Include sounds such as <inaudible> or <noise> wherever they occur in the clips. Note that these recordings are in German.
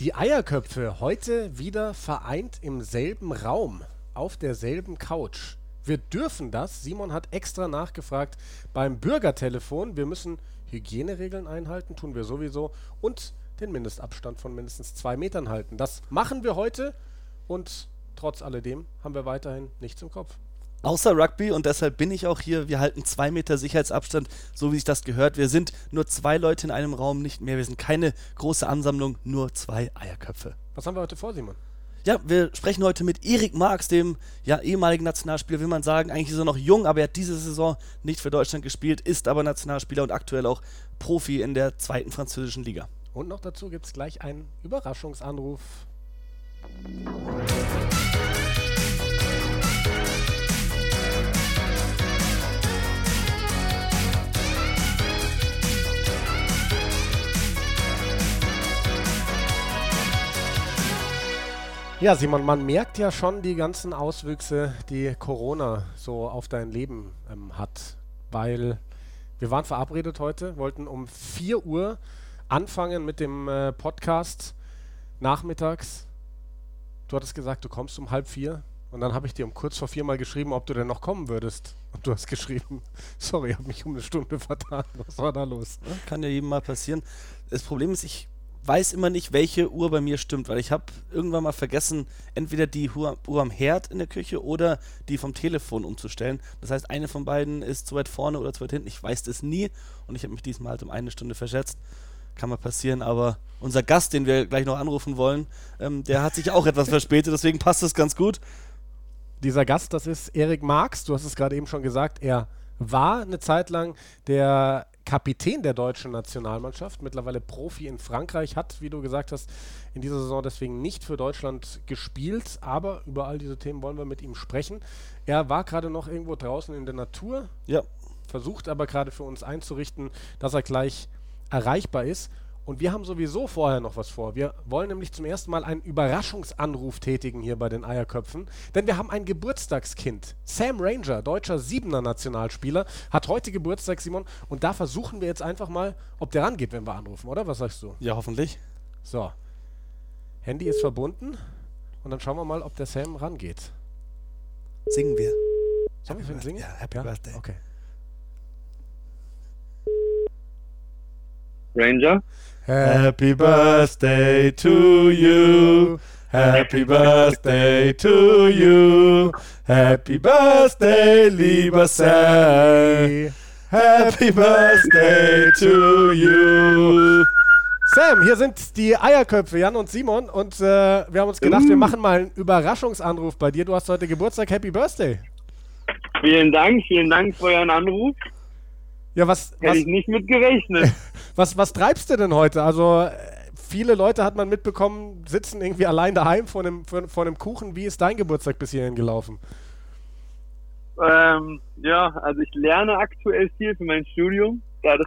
Die Eierköpfe heute wieder vereint im selben Raum, auf derselben Couch. Wir dürfen das. Simon hat extra nachgefragt beim Bürgertelefon. Wir müssen Hygieneregeln einhalten, tun wir sowieso. Und den Mindestabstand von mindestens zwei Metern halten. Das machen wir heute und trotz alledem haben wir weiterhin nichts im Kopf. Außer Rugby und deshalb bin ich auch hier. Wir halten zwei Meter Sicherheitsabstand, so wie sich das gehört. Wir sind nur zwei Leute in einem Raum, nicht mehr. Wir sind keine große Ansammlung, nur zwei Eierköpfe. Was haben wir heute vor, Simon? Ja, wir sprechen heute mit Erik Marx, dem ja, ehemaligen Nationalspieler, will man sagen. Eigentlich ist er noch jung, aber er hat diese Saison nicht für Deutschland gespielt, ist aber Nationalspieler und aktuell auch Profi in der zweiten französischen Liga. Und noch dazu gibt es gleich einen Überraschungsanruf. Ja, Simon, man merkt ja schon die ganzen Auswüchse, die Corona so auf dein Leben ähm, hat. Weil wir waren verabredet heute, wollten um 4 Uhr anfangen mit dem äh, Podcast nachmittags. Du hattest gesagt, du kommst um halb vier. Und dann habe ich dir um kurz vor vier mal geschrieben, ob du denn noch kommen würdest. Und du hast geschrieben, <laughs> sorry, ich habe mich um eine Stunde vertan. Was war da los? Ja, kann ja jedem mal passieren. Das Problem ist, ich weiß immer nicht, welche Uhr bei mir stimmt, weil ich habe irgendwann mal vergessen, entweder die Uhr, am Herd in der Küche oder die vom Telefon umzustellen. Das heißt, eine von beiden ist zu weit vorne oder zu weit hinten. Ich weiß das nie und ich habe mich diesmal halt um eine Stunde verschätzt. Kann mal passieren, aber unser Gast, den wir gleich noch anrufen wollen, ähm, der hat sich auch etwas verspätet, deswegen passt das ganz gut. Dieser Gast, das ist Erik Marx, du hast es gerade eben schon gesagt, er war eine Zeit lang der Kapitän der deutschen Nationalmannschaft, mittlerweile Profi in Frankreich, hat, wie du gesagt hast, in dieser Saison deswegen nicht für Deutschland gespielt, aber über all diese Themen wollen wir mit ihm sprechen. Er war gerade noch irgendwo draußen in der Natur, ja. versucht aber gerade für uns einzurichten, dass er gleich erreichbar ist. Und wir haben sowieso vorher noch was vor. Wir wollen nämlich zum ersten Mal einen Überraschungsanruf tätigen hier bei den Eierköpfen, denn wir haben ein Geburtstagskind. Sam Ranger, deutscher Siebener Nationalspieler, hat heute Geburtstag, Simon, und da versuchen wir jetzt einfach mal, ob der rangeht, wenn wir anrufen, oder? Was sagst du? Ja, hoffentlich. So. Handy ist verbunden und dann schauen wir mal, ob der Sam rangeht. Singen wir. Sollen wir für ihn singen? Ja, Happy ja? Birthday. Okay. Ranger. Happy birthday to you. Happy birthday to you. Happy birthday, lieber Sam. Happy birthday to you. Sam, hier sind die Eierköpfe, Jan und Simon. Und äh, wir haben uns gedacht, wir machen mal einen Überraschungsanruf bei dir. Du hast heute Geburtstag. Happy Birthday. Vielen Dank, vielen Dank für euren Anruf. Ja, was. Hätte was, ich nicht mit gerechnet. <laughs> was, was treibst du denn heute? Also, viele Leute hat man mitbekommen, sitzen irgendwie allein daheim vor einem, vor, vor einem Kuchen. Wie ist dein Geburtstag bis hierhin gelaufen? Ähm, ja, also ich lerne aktuell viel für mein Studium, da das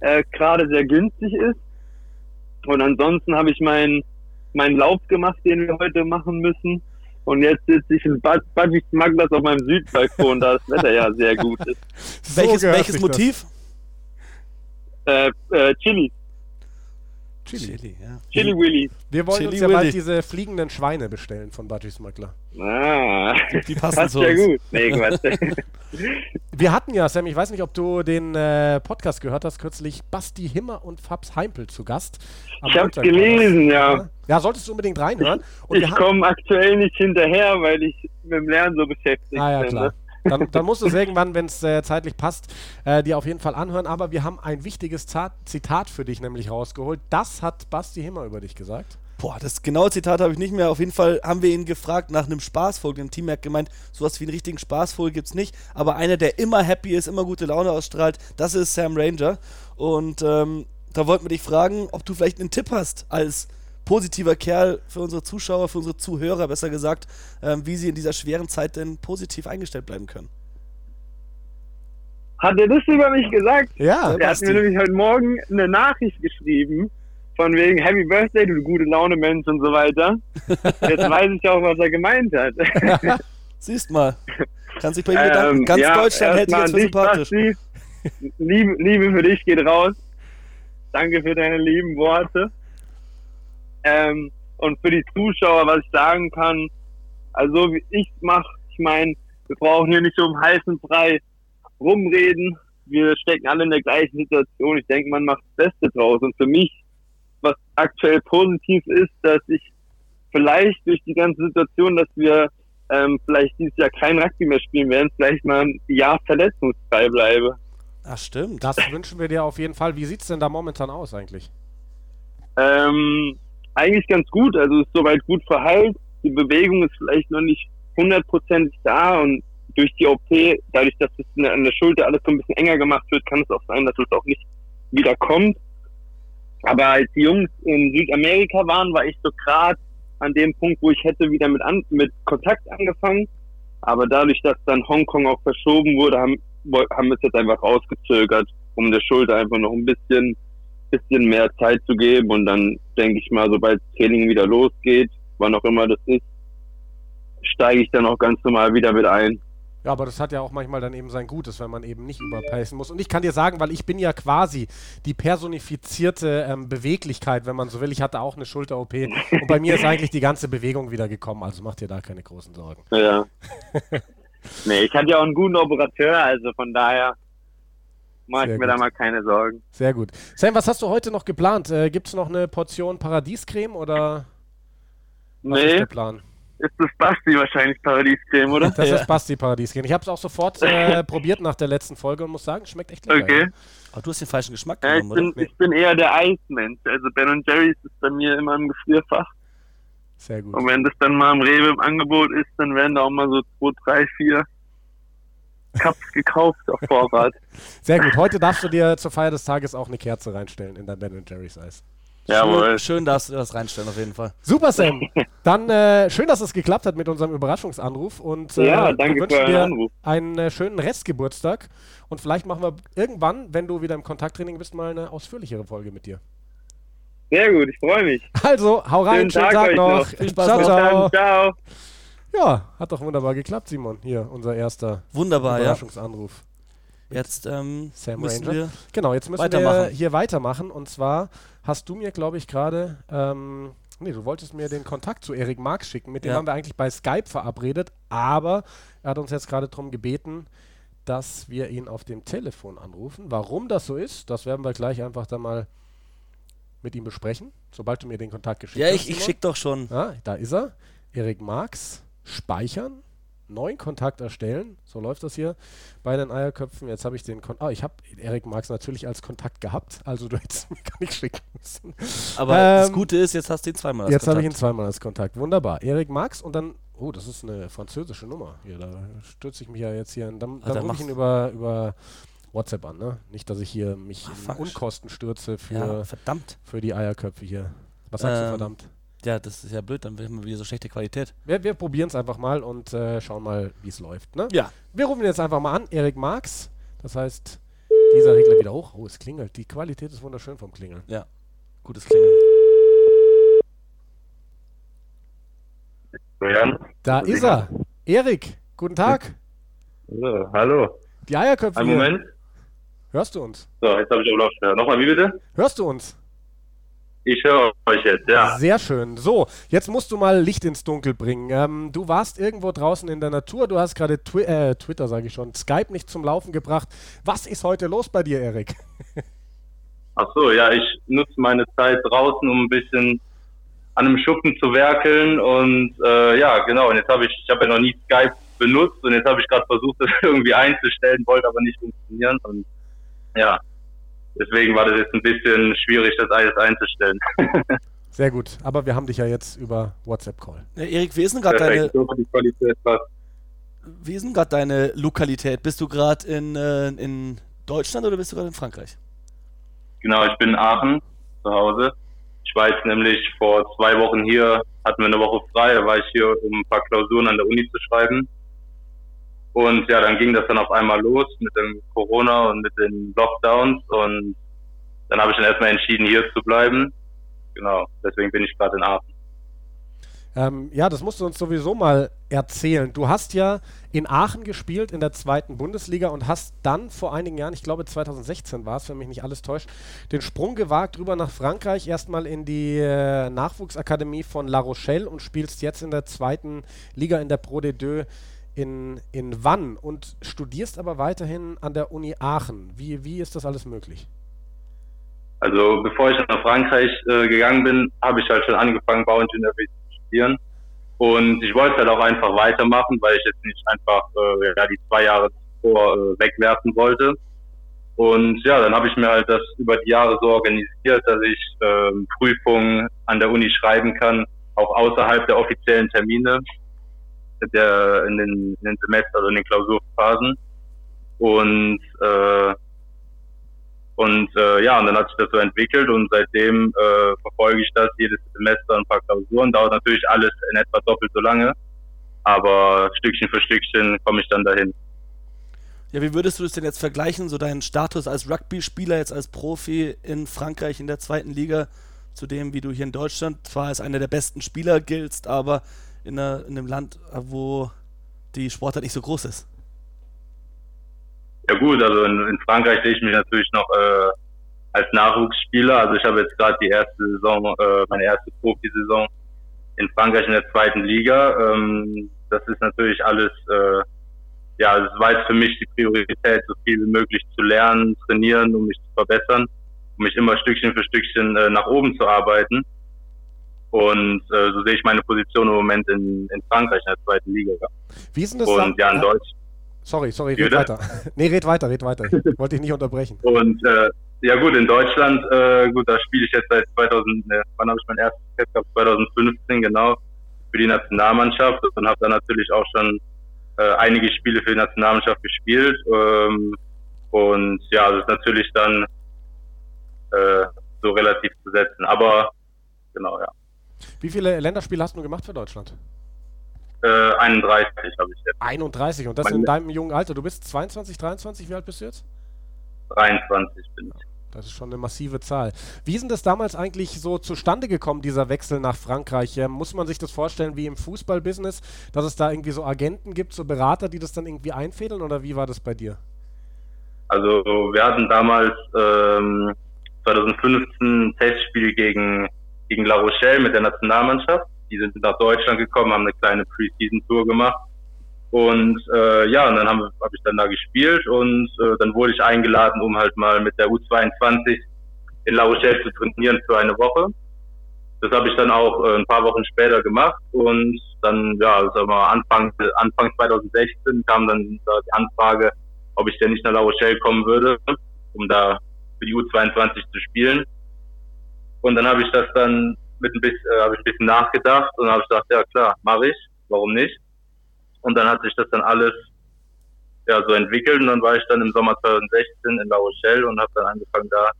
äh, gerade sehr günstig ist. Und ansonsten habe ich meinen meinen Lauf gemacht, den wir heute machen müssen. Und jetzt sitze ich in Bad, Bad Magnus auf meinem Südbalkon, da das Wetter ja sehr gut ist. So welches welches Motiv? Äh, äh, Chili. Chili. Chili, ja. Chili Willy. Wir wollen Chili uns ja Willy. bald diese fliegenden Schweine bestellen von Budgie Smuggler. Ah, Die passen passt ja gut. Nee. <laughs> Wir hatten ja, Sam, ich weiß nicht, ob du den äh, Podcast gehört hast, kürzlich Basti Himmer und Fabs Heimpel zu Gast. Am Ich hab's Montag gelesen, ja. Ja, solltest du unbedingt reinhören. Und Ich komme aktuell nicht hinterher, weil ich mit dem Lernen so beschäftigt Ah ja, bin. klar. ne? Dann, dann musst du es irgendwann, wenn es äh, zeitlich passt, äh, dir auf jeden Fall anhören. Aber wir haben ein wichtiges Zat Zitat für dich nämlich rausgeholt. Das hat Basti Himmer über dich gesagt. Boah, das genaue Zitat habe ich nicht mehr. Auf jeden Fall haben wir ihn gefragt nach einem Spaßvogel. Im Team hat gemeint, sowas wie einen richtigen Spaßvogel gibt es nicht. Aber einer, der immer happy ist, immer gute Laune ausstrahlt, das ist Sam Ranger. Und ähm, da wollten wir dich fragen, ob du vielleicht einen Tipp hast als positiver Kerl für unsere Zuschauer, für unsere Zuhörer, besser gesagt, ähm, wie sie in dieser schweren Zeit denn positiv eingestellt bleiben können. Hat er das über mich gesagt? Ja, Er hat mir nämlich heute Morgen eine Nachricht geschrieben, von wegen Happy Birthday, du gute Laune Mensch und so weiter. <laughs> Jetzt weiß ich auch, was er gemeint hat. <laughs> Siehst mal. Kannst dich bei ihm bedanken. Ähm, Ganz ja, Deutschland hält dich jetzt für sympathisch. Basti. Liebe, Liebe für dich geht raus. Danke für deine lieben Worte. Ähm, und für die Zuschauer, was ich sagen kann, also wie ich es mache, ich meine, wir brauchen hier nicht so um heißen Brei rumreden. Wir stecken alle in der gleichen Situation. Ich denke, man macht das Beste draus. Und für mich, was aktuell positiv ist, dass ich vielleicht durch die ganze Situation, dass wir ähm, vielleicht dieses Jahr kein Rugby mehr spielen werden, vielleicht mal ein Jahr verletzungsfrei bleibe. Ach, stimmt. Das wünschen wir dir auf jeden Fall. Wie sieht es denn da momentan aus eigentlich? Ähm, eigentlich ganz gut. Also ist soweit gut verheilt. Die Bewegung ist vielleicht noch nicht hundertprozentig da und durch die OP, dadurch, dass es an der Schulter alles so ein bisschen enger gemacht wird, kann es auch sein, dass es auch nicht wieder kommt. Aber als die Jungs in Südamerika waren, war ich so gerade an dem Punkt, wo ich hätte wieder mit, an, mit Kontakt angefangen. Aber dadurch, dass dann Hongkong auch verschoben wurde, haben, haben wir es jetzt einfach rausgezögert, um der Schulter einfach noch ein bisschen, bisschen mehr Zeit zu geben. Und dann denke ich mal, sobald das Training wieder losgeht, wann auch immer das ist, steige ich dann auch ganz normal wieder mit ein. Ja, aber das hat ja auch manchmal dann eben sein Gutes, wenn man eben nicht überpacen muss. Und ich kann dir sagen, weil ich bin ja quasi die personifizierte ähm, Beweglichkeit, wenn man so will. Ich hatte auch eine Schulter-OP und bei mir ist eigentlich die ganze Bewegung wieder gekommen. Also mach dir da keine großen Sorgen. Ja. <laughs> nee, ich hatte ja auch einen guten Operateur, also von daher mache ich mir gut. da mal keine Sorgen. Sehr gut. Sam, was hast du heute noch geplant? Äh, Gibt es noch eine Portion Paradiescreme oder was nee. ist der Plan? ist das Basti wahrscheinlich Paradiescreme, oder? Das ja. ist Basti Paradiescreme. Ich habe es auch sofort äh, <laughs> probiert nach der letzten Folge und muss sagen, schmeckt echt lecker. Okay. Ja. Aber du hast den falschen Geschmack ja, genommen, ich bin, oder? Ich bin eher der Eismensch. Also Ben Jerry's ist bei mir immer im Gefrierfach. Sehr gut. Und wenn das dann mal im Rewe im Angebot ist, dann werden da auch mal so 2, 3, 4 Cups gekauft auf Vorrat. Sehr gut. Heute darfst du dir zur Feier des Tages auch eine Kerze reinstellen in dein Ben Jerry's Eis. Jawohl. Schön, darfst du das reinstellen, auf jeden Fall. Super, Sam. <laughs> Dann äh, schön, dass es geklappt hat mit unserem Überraschungsanruf. Und äh, ja, danke wir wünschen dir Anruf. einen äh, schönen Restgeburtstag. Und vielleicht machen wir irgendwann, wenn du wieder im Kontakttraining bist, mal eine ausführlichere Folge mit dir. Sehr gut, ich freue mich. Also, hau rein, schönen, schönen Tag, Tag noch. noch. Viel Spaß. Ciao, ciao. ciao. Ja, hat doch wunderbar geklappt, Simon. Hier, unser erster wunderbar, Überraschungsanruf. Ja. Jetzt ähm, Sam müssen Ranger. wir genau, jetzt müssen wir hier weitermachen. Und zwar hast du mir, glaube ich, gerade. Ähm, nee, du wolltest mir den Kontakt zu Erik Marx schicken. Mit dem ja. haben wir eigentlich bei Skype verabredet, aber er hat uns jetzt gerade darum gebeten, dass wir ihn auf dem Telefon anrufen. Warum das so ist, das werden wir gleich einfach dann mal mit ihm besprechen, sobald du mir den Kontakt geschickt ja, hast. Ja, ich, ich schicke doch schon. Ja, da ist er. Erik Marx. Speichern neuen Kontakt erstellen. So läuft das hier bei den Eierköpfen. Jetzt habe ich den Kontakt. Ah, ich habe Erik Marx natürlich als Kontakt gehabt, also du hättest <laughs> mir gar nicht schicken müssen. Aber ähm, das Gute ist, jetzt hast du ihn zweimal als jetzt Kontakt. Jetzt habe ich ihn zweimal als Kontakt. Wunderbar. Erik Marx und dann. Oh, das ist eine französische Nummer. Hier, da stürze ich mich ja jetzt hier. Dann, dann also rufe ich ihn über, über WhatsApp an, ne? Nicht, dass ich hier mich Ach, in Unkosten stürze für, ja, verdammt. für die Eierköpfe hier. Was sagst ähm, du, verdammt? Ja, das ist ja blöd, dann haben wir wieder so schlechte Qualität. Wir, wir probieren es einfach mal und äh, schauen mal, wie es läuft. Ne? Ja. Wir rufen jetzt einfach mal an, Erik Marx. Das heißt, dieser Regler wieder hoch. Oh, es klingelt. Die Qualität ist wunderschön vom Klingeln. Ja, gutes Klingeln. Ja. Da ist er. Erik, guten Tag. So, hallo. Die Eierköpfe. Einen Moment. Hörst du uns? So, jetzt habe ich auch Lautstärke. Nochmal, wie bitte? Hörst du uns? Ich höre euch jetzt, ja. Sehr schön. So, jetzt musst du mal Licht ins Dunkel bringen. Ähm, du warst irgendwo draußen in der Natur, du hast gerade Twi äh, Twitter, sage ich schon, Skype nicht zum Laufen gebracht. Was ist heute los bei dir, Erik? Ach so, ja, ich nutze meine Zeit draußen, um ein bisschen an einem Schuppen zu werkeln und äh, ja, genau. Und jetzt habe ich, ich habe ja noch nie Skype benutzt und jetzt habe ich gerade versucht, <laughs> das irgendwie einzustellen, wollte aber nicht funktionieren und ja, Deswegen war das jetzt ein bisschen schwierig, das alles einzustellen. <laughs> Sehr gut, aber wir haben dich ja jetzt über WhatsApp-Call. Ja, Erik, wie ist denn gerade deine, wie ist denn gerade deine Lokalität? Bist du gerade in, äh, in Deutschland oder bist du gerade in Frankreich? Genau, ich bin in Aachen zu Hause. Ich war jetzt nämlich vor zwei Wochen hier, hatten wir eine Woche frei, da war ich hier, um ein paar Klausuren an der Uni zu schreiben. Und ja, dann ging das dann auf einmal los mit dem Corona und mit den Lockdowns und dann habe ich dann erstmal entschieden, hier zu bleiben. Genau, deswegen bin ich gerade in Aachen. Ähm, ja, das musst du uns sowieso mal erzählen. Du hast ja in Aachen gespielt in der zweiten Bundesliga und hast dann vor einigen Jahren, ich glaube 2016 war es, wenn mich nicht alles täuscht, den Sprung gewagt rüber nach Frankreich, erstmal in die äh, Nachwuchsakademie von La Rochelle und spielst jetzt in der zweiten Liga in der Pro de Deux in, in Wann und studierst aber weiterhin an der Uni Aachen. Wie, wie ist das alles möglich? Also bevor ich nach Frankreich äh, gegangen bin, habe ich halt schon angefangen, Bauingenieurwesen zu studieren. Und ich wollte halt auch einfach weitermachen, weil ich jetzt nicht einfach äh, ja, die zwei Jahre zuvor äh, wegwerfen wollte. Und ja, dann habe ich mir halt das über die Jahre so organisiert, dass ich äh, Prüfungen an der Uni schreiben kann, auch außerhalb der offiziellen Termine der, in, den, in den Semester oder in den Klausurphasen. Und äh, und äh, ja, und dann hat sich das so entwickelt und seitdem äh, verfolge ich das jedes Semester ein paar Klausuren. Dauert natürlich alles in etwa doppelt so lange, aber Stückchen für Stückchen komme ich dann dahin. Ja, wie würdest du das denn jetzt vergleichen, so deinen Status als Rugby-Spieler, jetzt als Profi in Frankreich in der zweiten Liga, zu dem, wie du hier in Deutschland zwar als einer der besten Spieler giltst, aber in, einer, in einem Land, wo die Sportart nicht so groß ist? Ja gut, also in, in Frankreich sehe ich mich natürlich noch äh, als Nachwuchsspieler. Also ich habe jetzt gerade die erste Saison, äh, meine erste Profisaison in Frankreich in der zweiten Liga. Ähm, das ist natürlich alles, äh, ja, es war jetzt für mich die Priorität, so viel wie möglich zu lernen, trainieren, um mich zu verbessern, um mich immer Stückchen für Stückchen äh, nach oben zu arbeiten. Und äh, so sehe ich meine Position im Moment in, in Frankreich in der zweiten Liga. Wie ist denn das? Und ja, in Deutsch. Sorry, sorry, red weiter. <laughs> nee, red weiter, red weiter. Ich wollte dich nicht unterbrechen. Und äh, ja gut, in Deutschland, äh, gut, da spiele ich jetzt seit 2000, ne, wann habe ich mein erstes Test gehabt? 2015, genau, für die Nationalmannschaft und habe dann natürlich auch schon äh, einige Spiele für die Nationalmannschaft gespielt. Ähm, und ja, das ist natürlich dann äh, so relativ zu setzen. Aber genau, ja. Wie viele Länderspiele hast du gemacht für Deutschland? Äh, 31 habe ich jetzt. 31 und das Meine- in deinem jungen Alter. Du bist 22, 23, wie alt bist du jetzt? 23 bin ich. Das ist schon eine massive Zahl. Wie ist denn das damals eigentlich so zustande gekommen, dieser Wechsel nach Frankreich? Ähm, muss man sich das vorstellen wie im Fußballbusiness, dass es da irgendwie so Agenten gibt, so Berater, die das dann irgendwie einfädeln oder wie war das bei dir? Also wir hatten damals ähm, 2015 ein Testspiel gegen, gegen La Rochelle mit der Nationalmannschaft. Die sind nach Deutschland gekommen, haben eine kleine Preseason-Tour gemacht. Und äh, ja, und dann habe hab ich dann da gespielt und äh, dann wurde ich eingeladen, um halt mal mit der U22 in La Rochelle zu trainieren für eine Woche. Das habe ich dann auch äh, ein paar Wochen später gemacht und dann, ja, sagen wir mal, Anfang, Anfang 2016 kam dann da die Anfrage, ob ich denn nicht nach La Rochelle kommen würde, um da für die U22 zu spielen. Und dann habe ich das dann mit ein bisschen, äh, habe ich ein bisschen nachgedacht und habe gesagt, ja klar, mache ich, warum nicht? Und dann hat sich das dann alles ja so entwickelt und dann war ich dann im Sommer 2016 in La Rochelle und habe dann angefangen da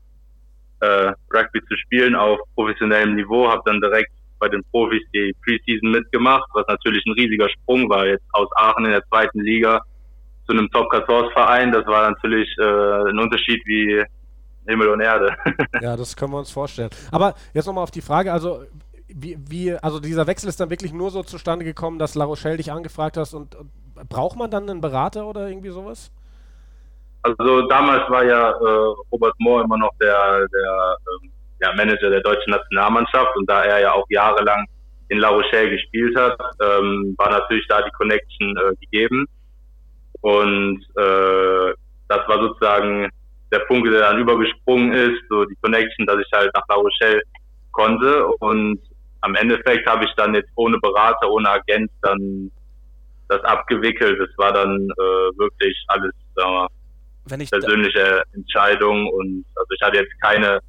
äh, Rugby zu spielen auf professionellem Niveau, habe dann direkt bei den Profis die Preseason mitgemacht, was natürlich ein riesiger Sprung war jetzt aus Aachen in der zweiten Liga zu einem Top 14 Verein. Das war natürlich äh, ein Unterschied wie Himmel und Erde. <laughs> Ja, das können wir uns vorstellen. Aber jetzt nochmal auf die Frage, also wie, wie, also dieser Wechsel ist dann wirklich nur so zustande gekommen, dass La Rochelle dich angefragt hast und, und braucht man dann einen Berater oder irgendwie sowas? Also damals war ja äh, Robert Moore immer noch der, der ähm, ja, Manager der deutschen Nationalmannschaft und da er ja auch jahrelang in La Rochelle gespielt hat, ähm, war natürlich da die Connection äh, gegeben. Und äh, das war sozusagen der Punkt, der dann übergesprungen ist, so die Connection, dass ich halt nach La Rochelle konnte. Und am Endeffekt habe ich dann jetzt ohne Berater, ohne Agent dann das abgewickelt. Das war dann äh, wirklich alles, da, persönliche Entscheidung und also ich hatte jetzt keine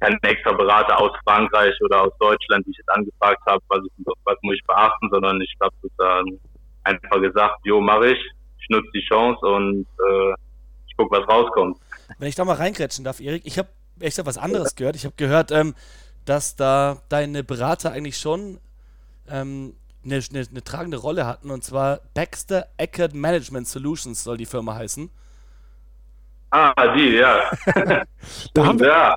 keinen extra Berater aus Frankreich oder aus Deutschland, die ich jetzt angefragt habe, was, ich, was muss ich beachten, sondern ich habe sozusagen einfach gesagt, jo, mache ich, ich nutze die Chance und äh, ich guck, was rauskommt. Wenn ich da mal reingrätschen darf, Erik, ich habe echt was anderes gehört. Ich habe gehört, ähm, dass da deine Berater eigentlich schon ähm, eine, eine, eine tragende Rolle hatten und zwar Baxter Eckert Management Solutions soll die Firma heißen. Ah, die, ja. <laughs> Da haben, wir, ja.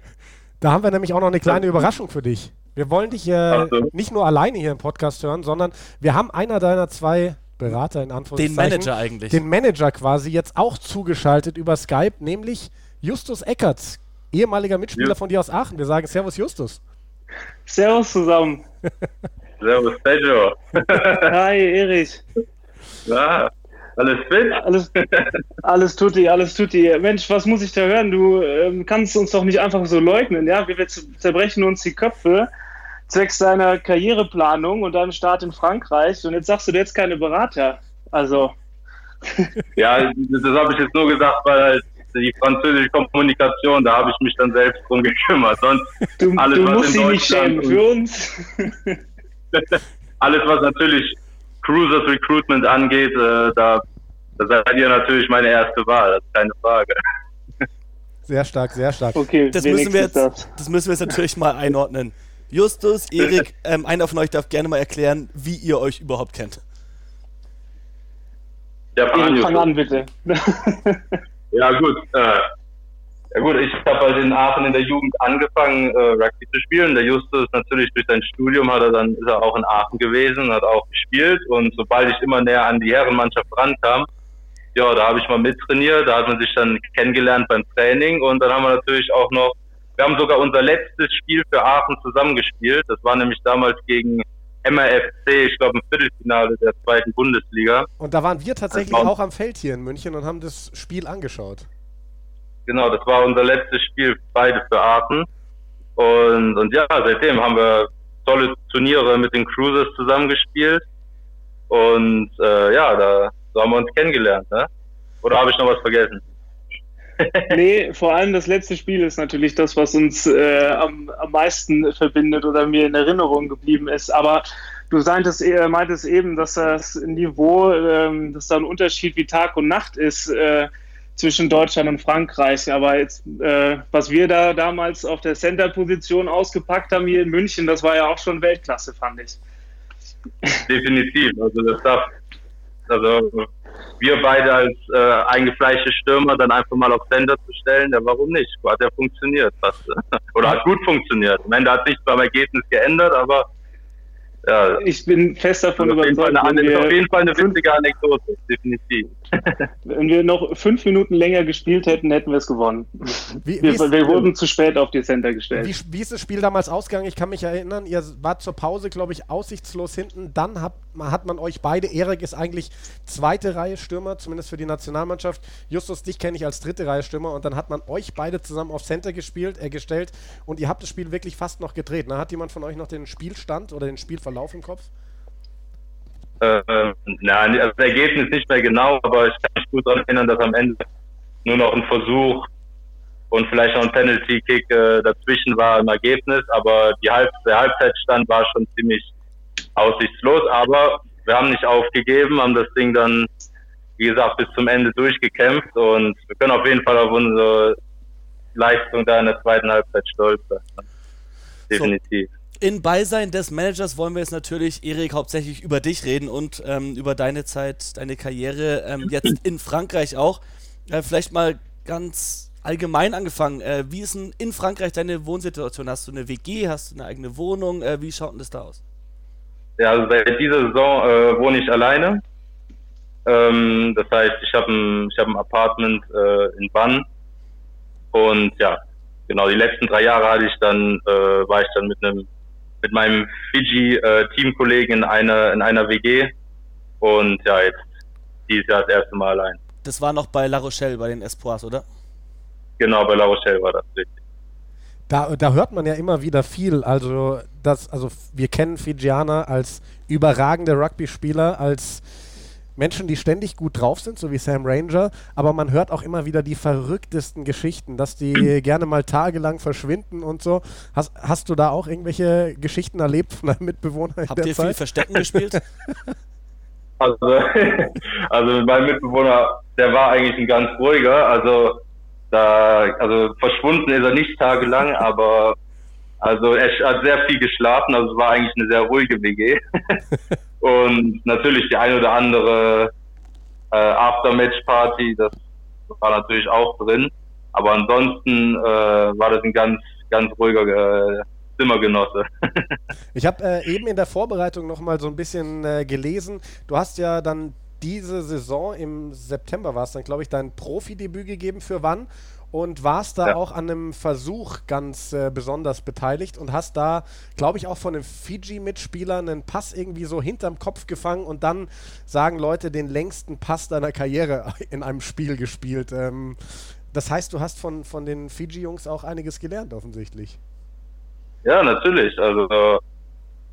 da haben wir nämlich auch noch eine kleine Überraschung für dich. Wir wollen dich äh, so. nicht nur alleine hier im Podcast hören, sondern wir haben einer deiner zwei Berater in Anführungszeichen. Den Manager eigentlich. Den Manager quasi jetzt auch zugeschaltet über Skype, nämlich Justus Eckert, ehemaliger Mitspieler ja. von dir aus Aachen. Wir sagen Servus Justus. Servus zusammen. <laughs> Servus Pedro. <laughs> Hi Erich. Ja, alles fit? Alles, alles tutti, alles tutti. Mensch, was muss ich da hören? Du ähm, kannst uns doch nicht einfach so leugnen, ja? Wir zerbrechen uns die Köpfe zwecks deiner Karriereplanung und deinem Start in Frankreich. Und jetzt sagst du, du jetzt keine Berater. Also. Ja, das habe ich jetzt nur gesagt, weil halt die französische Kommunikation, da habe ich mich dann selbst drum gekümmert. Sonst du, alles, du musst sie nicht schämen für uns. <laughs> alles, was natürlich Cruisers Recruitment angeht, äh, da, da seid ihr natürlich meine erste Wahl, das ist keine Frage. <laughs> Sehr stark, sehr stark. Okay, das müssen, wir jetzt, das. das müssen wir jetzt natürlich mal einordnen. Justus, Erik, <laughs> ähm, einer von euch darf gerne mal erklären, wie ihr euch überhaupt kennt. Ja, fang, fang an, bitte. Ja, gut. Äh, ja gut, ich habe halt in Aachen in der Jugend angefangen, äh, Rugby zu spielen. Der Justus natürlich durch sein Studium hat er dann ist er auch in Aachen gewesen, hat auch gespielt und sobald ich immer näher an die Herrenmannschaft rankam, ja, da habe ich mal mittrainiert, da hat man sich dann kennengelernt beim Training und dann haben wir natürlich auch noch, wir haben sogar unser letztes Spiel für Aachen zusammengespielt. Das war nämlich damals gegen MRFC, ich glaube im Viertelfinale der zweiten Bundesliga. Und da waren wir tatsächlich auch am Feld hier in München und haben das Spiel angeschaut. Genau, das war unser letztes Spiel beide für Aachen. Und, und ja, seitdem haben wir tolle Turniere mit den Cruisers zusammengespielt. Und äh, ja, da, da haben wir uns kennengelernt. Ne? Oder habe ich noch was vergessen? Nee, vor allem das letzte Spiel ist natürlich das, was uns äh, am, am meisten verbindet oder mir in Erinnerung geblieben ist. Aber du meintest, äh, meintest eben, dass das Niveau, ähm, dass da ein Unterschied wie Tag und Nacht ist. Äh, zwischen Deutschland und Frankreich. Aber jetzt, äh, was wir da damals auf der Center-Position ausgepackt haben hier in München, das war ja auch schon Weltklasse, fand ich. Definitiv. Also das darf, also wir beide als äh, eingefleischte Stürmer dann einfach mal auf Center zu stellen, ja warum nicht? Hat ja funktioniert. Fast. <laughs> Oder hat gut funktioniert. Am Ende hat nichts beim Ergebnis geändert, aber ja, ich bin fest davon überzeugt. Eine, ist auf jeden Fall eine winzige <laughs> Anekdote, definitiv. <laughs> Wenn wir noch fünf Minuten länger gespielt hätten, hätten wir es gewonnen. Wie, wir, wir wurden zu spät auf die Center gestellt. Wie, wie, ist das Spiel damals ausgegangen? Ich kann mich erinnern, ihr wart zur Pause, glaube ich, aussichtslos hinten. Dann hat, hat man euch beide, Erik ist eigentlich zweite Reihe Stürmer, zumindest für die Nationalmannschaft. Justus, dich kenne ich als dritte Reihe Stürmer. Und dann hat man euch beide zusammen auf Center gespielt, äh, gestellt. Und ihr habt das Spiel wirklich fast noch gedreht. Na, hat jemand von euch noch den Spielstand oder den Spielverlauf im Kopf? Äh, nein, also das Ergebnis nicht mehr genau, aber ich kann mich gut daran erinnern, dass am Ende nur noch ein Versuch und vielleicht noch ein Penalty-Kick äh, dazwischen war im Ergebnis, aber Halb der Halbzeitstand war schon ziemlich aussichtslos, aber wir haben nicht aufgegeben, haben das Ding dann, wie gesagt, bis zum Ende durchgekämpft und wir können auf jeden Fall auf unsere Leistung da in der zweiten Halbzeit stolz sein. Definitiv. So in Beisein des Managers wollen wir jetzt natürlich, Erik, hauptsächlich über dich reden und ähm, über deine Zeit, deine Karriere ähm, jetzt in Frankreich auch. Äh, vielleicht mal ganz allgemein angefangen. Äh, wie ist denn in Frankreich deine Wohnsituation? Hast du eine WG? Hast du eine eigene Wohnung? Äh, wie schaut denn das da aus? Ja, also seit dieser Saison äh, wohne ich alleine. Ähm, das heißt, ich habe ein, hab ein Apartment äh, in Bann. Und ja, genau, die letzten drei Jahre hatte ich dann, äh, war ich dann mit einem mit meinem Fiji-Teamkollegen in einer, in einer WG. Und ja, jetzt dieses Jahr das erste Mal allein. Das war noch bei La Rochelle, bei den Espoirs, oder? Genau, bei La Rochelle war das richtig. Da, da hört man ja immer wieder viel. Also, das, also wir kennen Fijianer als überragende Rugby-Spieler, als Menschen, die ständig gut drauf sind, so wie Sam Ranger, aber man hört auch immer wieder die verrücktesten Geschichten, dass die <clears throat> gerne mal tagelang verschwinden und so. Hast, hast du da auch irgendwelche Geschichten erlebt von deinem Mitbewohner? Habt ihr Zeit? viel Verstecken gespielt? <laughs> Also, <laughs> also mein Mitbewohner, der war eigentlich ein ganz ruhiger, also da, also verschwunden ist er nicht tagelang, <laughs> aber also er hat sehr viel geschlafen, also es war eigentlich eine sehr ruhige WG. Und natürlich die ein oder andere äh, Aftermatch-Party, das war natürlich auch drin. Aber ansonsten äh, war das ein ganz, ganz ruhiger, äh, Zimmergenosse. <laughs> ich habe äh, eben in der Vorbereitung noch mal so ein bisschen äh, gelesen. Du hast ja dann diese Saison im September war es dann, glaube ich, dein Profidebüt gegeben für wann und warst da ja. auch an einem Versuch ganz äh, besonders beteiligt und hast da, glaube ich, auch von den Fiji-Mitspielern einen Pass irgendwie so hinterm Kopf gefangen und dann sagen Leute den längsten Pass deiner Karriere <laughs> in einem Spiel gespielt. Ähm, das heißt, du hast von, von den Fiji-Jungs auch einiges gelernt, offensichtlich. Ja, natürlich. Also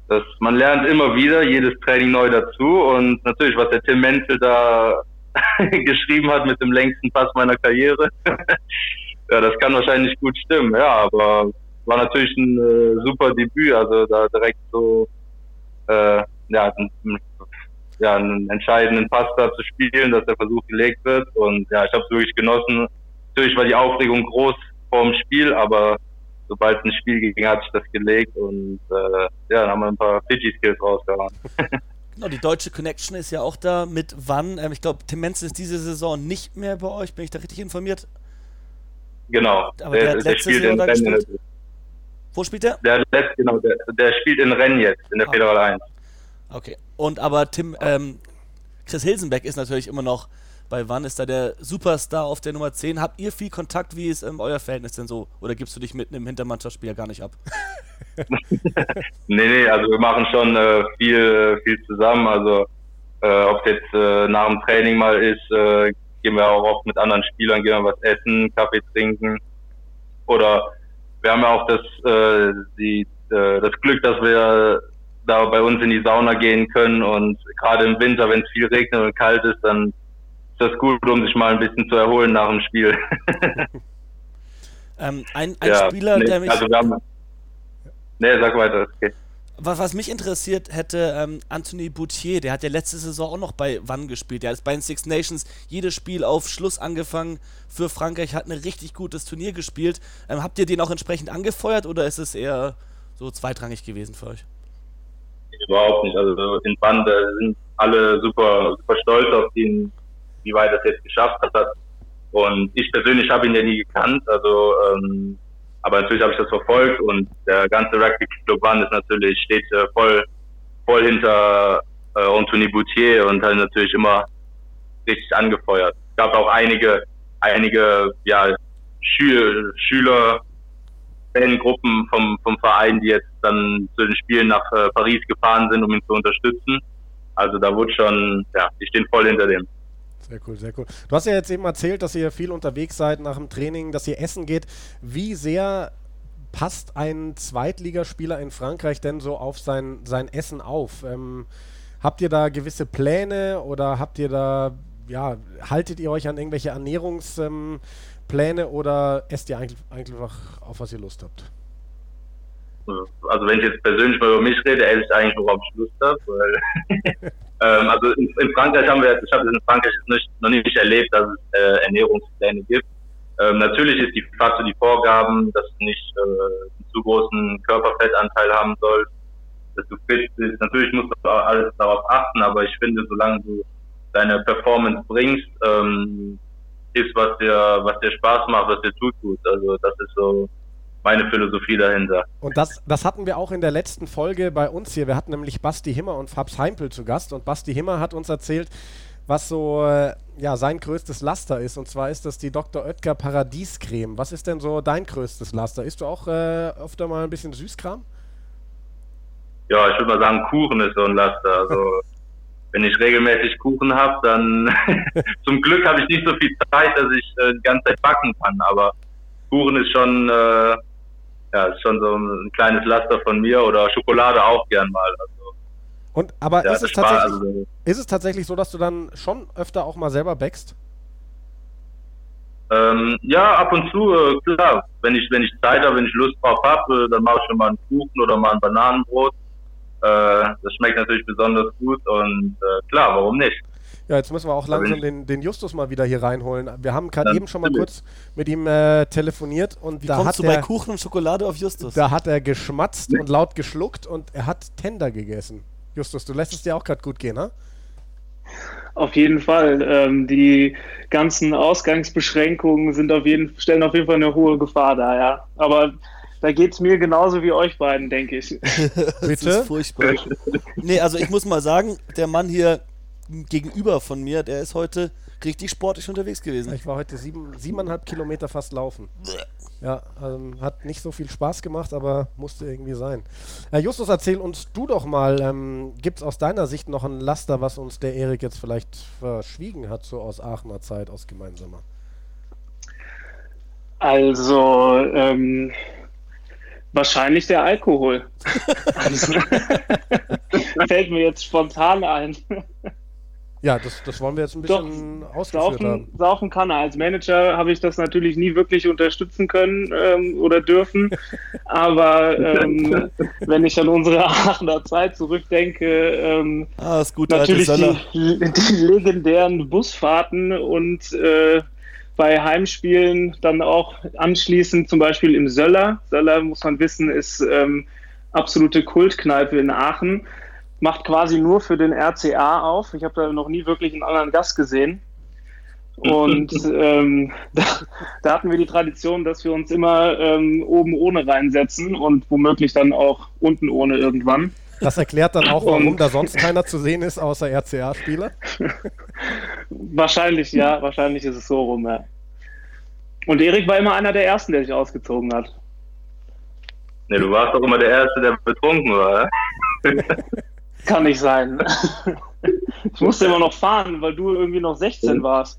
das, man lernt immer wieder, jedes Training neu dazu und natürlich, was der Tim Menzel da <laughs> geschrieben hat mit dem längsten Pass meiner Karriere. <laughs> ja, das kann wahrscheinlich gut stimmen, ja, aber war natürlich ein äh, super Debüt, also da direkt so äh, ja, ein, ja, einen entscheidenden Pass da zu spielen, dass der Versuch gelegt wird und ja, ich habe es wirklich genossen. Natürlich war die Aufregung groß vor dem Spiel, aber sobald ein Spiel ging, hat sich das gelegt und äh, ja, dann haben wir ein paar Fiji-Skills rausgehauen. <laughs> Genau, die deutsche Connection ist ja auch da mit wann. Ähm, ich glaube, Tim Menzel ist diese Saison nicht mehr bei euch. Bin ich da richtig informiert? Genau. Aber der, der, der spielt in Rennen. Wo spielt der? Der, genau, der, der spielt in Rennes jetzt, in der ah. Federal 1. Okay. Und aber Tim, ähm, Chris Hilsenbeck ist natürlich immer noch bei Wann ist da der Superstar auf der Nummer 10. Habt ihr viel Kontakt? Wie ist ähm, euer Verhältnis denn so? Oder gibst du dich mitten im Hintermannschaftsspiel gar nicht ab? <laughs> nee, nee, also wir machen schon äh, viel, viel zusammen. Also äh, ob es jetzt äh, nach dem Training mal ist, äh, gehen wir auch oft mit anderen Spielern, gehen wir was essen, Kaffee trinken. Oder wir haben ja auch das, äh, die, äh, das Glück, dass wir da bei uns in die Sauna gehen können und gerade im Winter, wenn es viel regnet und kalt ist, dann das gut, um sich mal ein bisschen zu erholen nach dem Spiel. <laughs> ähm, ein, ein ja, Spieler, nee, der mich. Also wir haben, nee, sag weiter, okay. Was, was mich interessiert hätte, ähm, Anthony Boutier, der hat ja letzte Saison auch noch bei Wann gespielt. Der hat bei den Six Nations jedes Spiel auf Schluss angefangen für Frankreich, hat ein richtig gutes Turnier gespielt. Ähm, habt ihr den auch entsprechend angefeuert oder ist es eher so zweitrangig gewesen für euch? Überhaupt nicht. Also in Wann sind alle super, super stolz auf ihn, wie weit er es jetzt geschafft hat. Und ich persönlich habe ihn ja nie gekannt, also ähm, aber natürlich habe ich das verfolgt und der ganze Rugby Club One ist natürlich steht äh, voll voll hinter äh, Anthony Boutier und hat natürlich immer richtig angefeuert. Es gab auch einige einige ja Schü Schüler Fangruppen vom vom Verein, die jetzt dann zu den Spielen nach äh, Paris gefahren sind, um ihn zu unterstützen. Also da wurde schon ja, die stehen voll hinter dem. Sehr cool, sehr cool. Du hast ja jetzt eben erzählt, dass ihr viel unterwegs seid nach dem Training, dass ihr essen geht. Wie sehr passt ein Zweitligaspieler in Frankreich denn so auf sein, sein Essen auf? Ähm, habt ihr da gewisse Pläne oder habt ihr da, ja, haltet ihr euch an irgendwelche Ernährungspläne ähm, oder esst ihr eigentlich, einfach auf, was ihr Lust habt? Also wenn ich jetzt persönlich mal über mich rede, esse ich eigentlich, worauf ich Lust habe, weil <laughs> Ähm, also in, in, Frankreich haben wir, ich habe es in Frankreich nicht, noch nicht erlebt, dass es äh, Ernährungspläne gibt. Ähm, natürlich ist die fast die Vorgaben, dass du nicht äh, einen zu großen Körperfettanteil haben sollst, dass du fit bist. Natürlich musst du alles darauf achten, aber ich finde, solange du deine Performance bringst, ähm, ist was dir, was dir Spaß macht, was dir tut gut. Also das ist so meine Philosophie dahinter. Und das, das hatten wir auch in der letzten Folge bei uns hier. Wir hatten nämlich Basti Himmer und Fabs Heimpel zu Gast und Basti Himmer hat uns erzählt, was so äh, ja, sein größtes Laster ist. Und zwar ist das die Dr. Oetker Paradiescreme. Was ist denn so dein größtes Laster? Isst du auch äh, öfter mal ein bisschen Süßkram? Ja, ich würde mal sagen, Kuchen ist so ein Laster. Also <laughs> wenn ich regelmäßig Kuchen habe, dann <laughs> zum Glück habe ich nicht so viel Zeit, dass ich äh, die ganze Zeit backen kann. Aber Kuchen ist schon äh, ja, ist schon so ein kleines Laster von mir oder Schokolade auch gern mal. Also, und aber ja, ist, es tatsächlich, also, ist es tatsächlich so, dass du dann schon öfter auch mal selber backst? Ähm, ja, ab und zu, äh, klar. Wenn ich, wenn ich Zeit habe, wenn ich Lust drauf habe, äh, dann mache ich schon mal einen Kuchen oder mal ein Bananenbrot. Äh, das schmeckt natürlich besonders gut und äh, klar, warum nicht? Ja, jetzt müssen wir auch langsam den, den Justus mal wieder hier reinholen. Wir haben gerade eben schon mal kurz mit ihm äh, telefoniert und Wie da kommst hat du er, bei Kuchen und Schokolade auf Justus? Da hat er geschmatzt und laut geschluckt und er hat Tender gegessen. Justus, du lässt es dir auch gerade gut gehen, ne? Auf jeden Fall. Ähm, die ganzen Ausgangsbeschränkungen sind auf jeden, stellen auf jeden Fall eine hohe Gefahr da, ja. Aber da geht es mir genauso wie euch beiden, denke ich. <laughs> das Bitte? ist furchtbar. nee, also ich muss mal sagen, der Mann hier gegenüber von mir, der ist heute richtig sportlich unterwegs gewesen. Ich war heute sieben, siebeneinhalb Kilometer fast laufen. Ja, ähm, hat nicht so viel Spaß gemacht, aber musste irgendwie sein. Äh, Justus, erzähl uns du doch mal, ähm, gibt es aus deiner Sicht noch ein Laster, was uns der Erik jetzt vielleicht verschwiegen hat, so aus Aachener Zeit, aus gemeinsamer? Also, ähm, wahrscheinlich der Alkohol. <laughs> Also, <laughs> fällt mir jetzt spontan ein. Ja, das, das wollen wir jetzt ein bisschen ausgeführt haben. Saufen, saufen kann er. Als Manager habe ich das natürlich nie wirklich unterstützen können ähm, oder dürfen. <laughs> Aber ähm, wenn ich an unsere Aachener Zeit zurückdenke, ähm, Ah, natürlich die, die legendären Busfahrten und äh, bei Heimspielen dann auch anschließend zum Beispiel im Söller. Söller, muss man wissen, ist ähm, absolute Kultkneipe in Aachen. Macht quasi nur für den RCA auf. Ich habe da noch nie wirklich einen anderen Gast gesehen. Und <laughs> ähm, <laughs> da, da hatten wir die Tradition, dass wir uns immer ähm, oben ohne reinsetzen und womöglich dann auch unten ohne irgendwann. Das erklärt dann auch, warum Und- da sonst keiner zu sehen ist, außer RCA-Spieler. <laughs> Wahrscheinlich, ja, wahrscheinlich ist es so rum, ja. Und Erik war immer einer der ersten, der sich ausgezogen hat. Ne, du warst doch immer der Erste, der betrunken war. Kann nicht sein. <laughs> Ich musste immer noch fahren, weil du irgendwie noch 16 warst.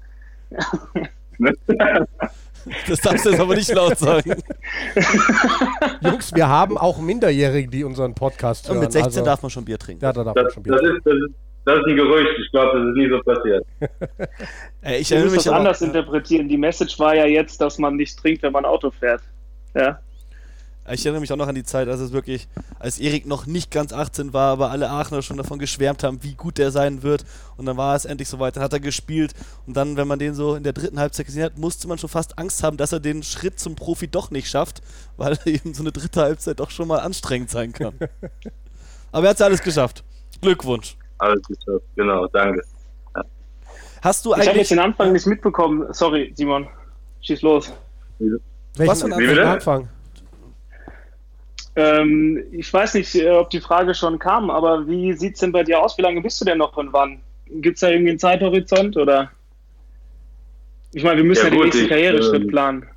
Das darfst du jetzt aber nicht laut sagen. <laughs> Jungs, wir haben auch Minderjährige, die unseren Podcast hören. Und mit 16 also, darf man schon Bier trinken. Ja, da darf man Das, schon das, Bier. ist, das, ist, das ist ein Gerücht. Ich glaube, das ist nie so passiert. <laughs> Ey, ich Du musst mich das anders interpretieren. Die Message war ja jetzt, dass man nicht trinkt, wenn man Auto fährt. Ja. Ich erinnere mich auch noch an die Zeit, als es wirklich, als Erik noch nicht ganz 18 war, aber alle Aachener schon davon geschwärmt haben, wie gut der sein wird. Und dann war es endlich soweit, dann hat er gespielt. Und dann, wenn man den so in der dritten Halbzeit gesehen hat, musste man schon fast Angst haben, dass er den Schritt zum Profi doch nicht schafft, weil <laughs> eben so eine dritte Halbzeit doch schon mal anstrengend sein kann. aber er hat es alles geschafft. Glückwunsch. Alles geschafft. Genau, danke. Hast du Ich habe jetzt eigentlich. den Anfang nicht mitbekommen. Sorry, Simon. Schieß los. Welchen, Was für ein? Anfang? Ähm, ich weiß nicht, äh, ob die Frage schon kam, aber wie sieht es denn bei dir aus? Wie lange bist du denn noch und wann? Gibt es da irgendwie einen Zeithorizont oder? Ich meine, wir müssen ja, Ja, den gut, nächsten ich, Karriereschritt ähm, planen.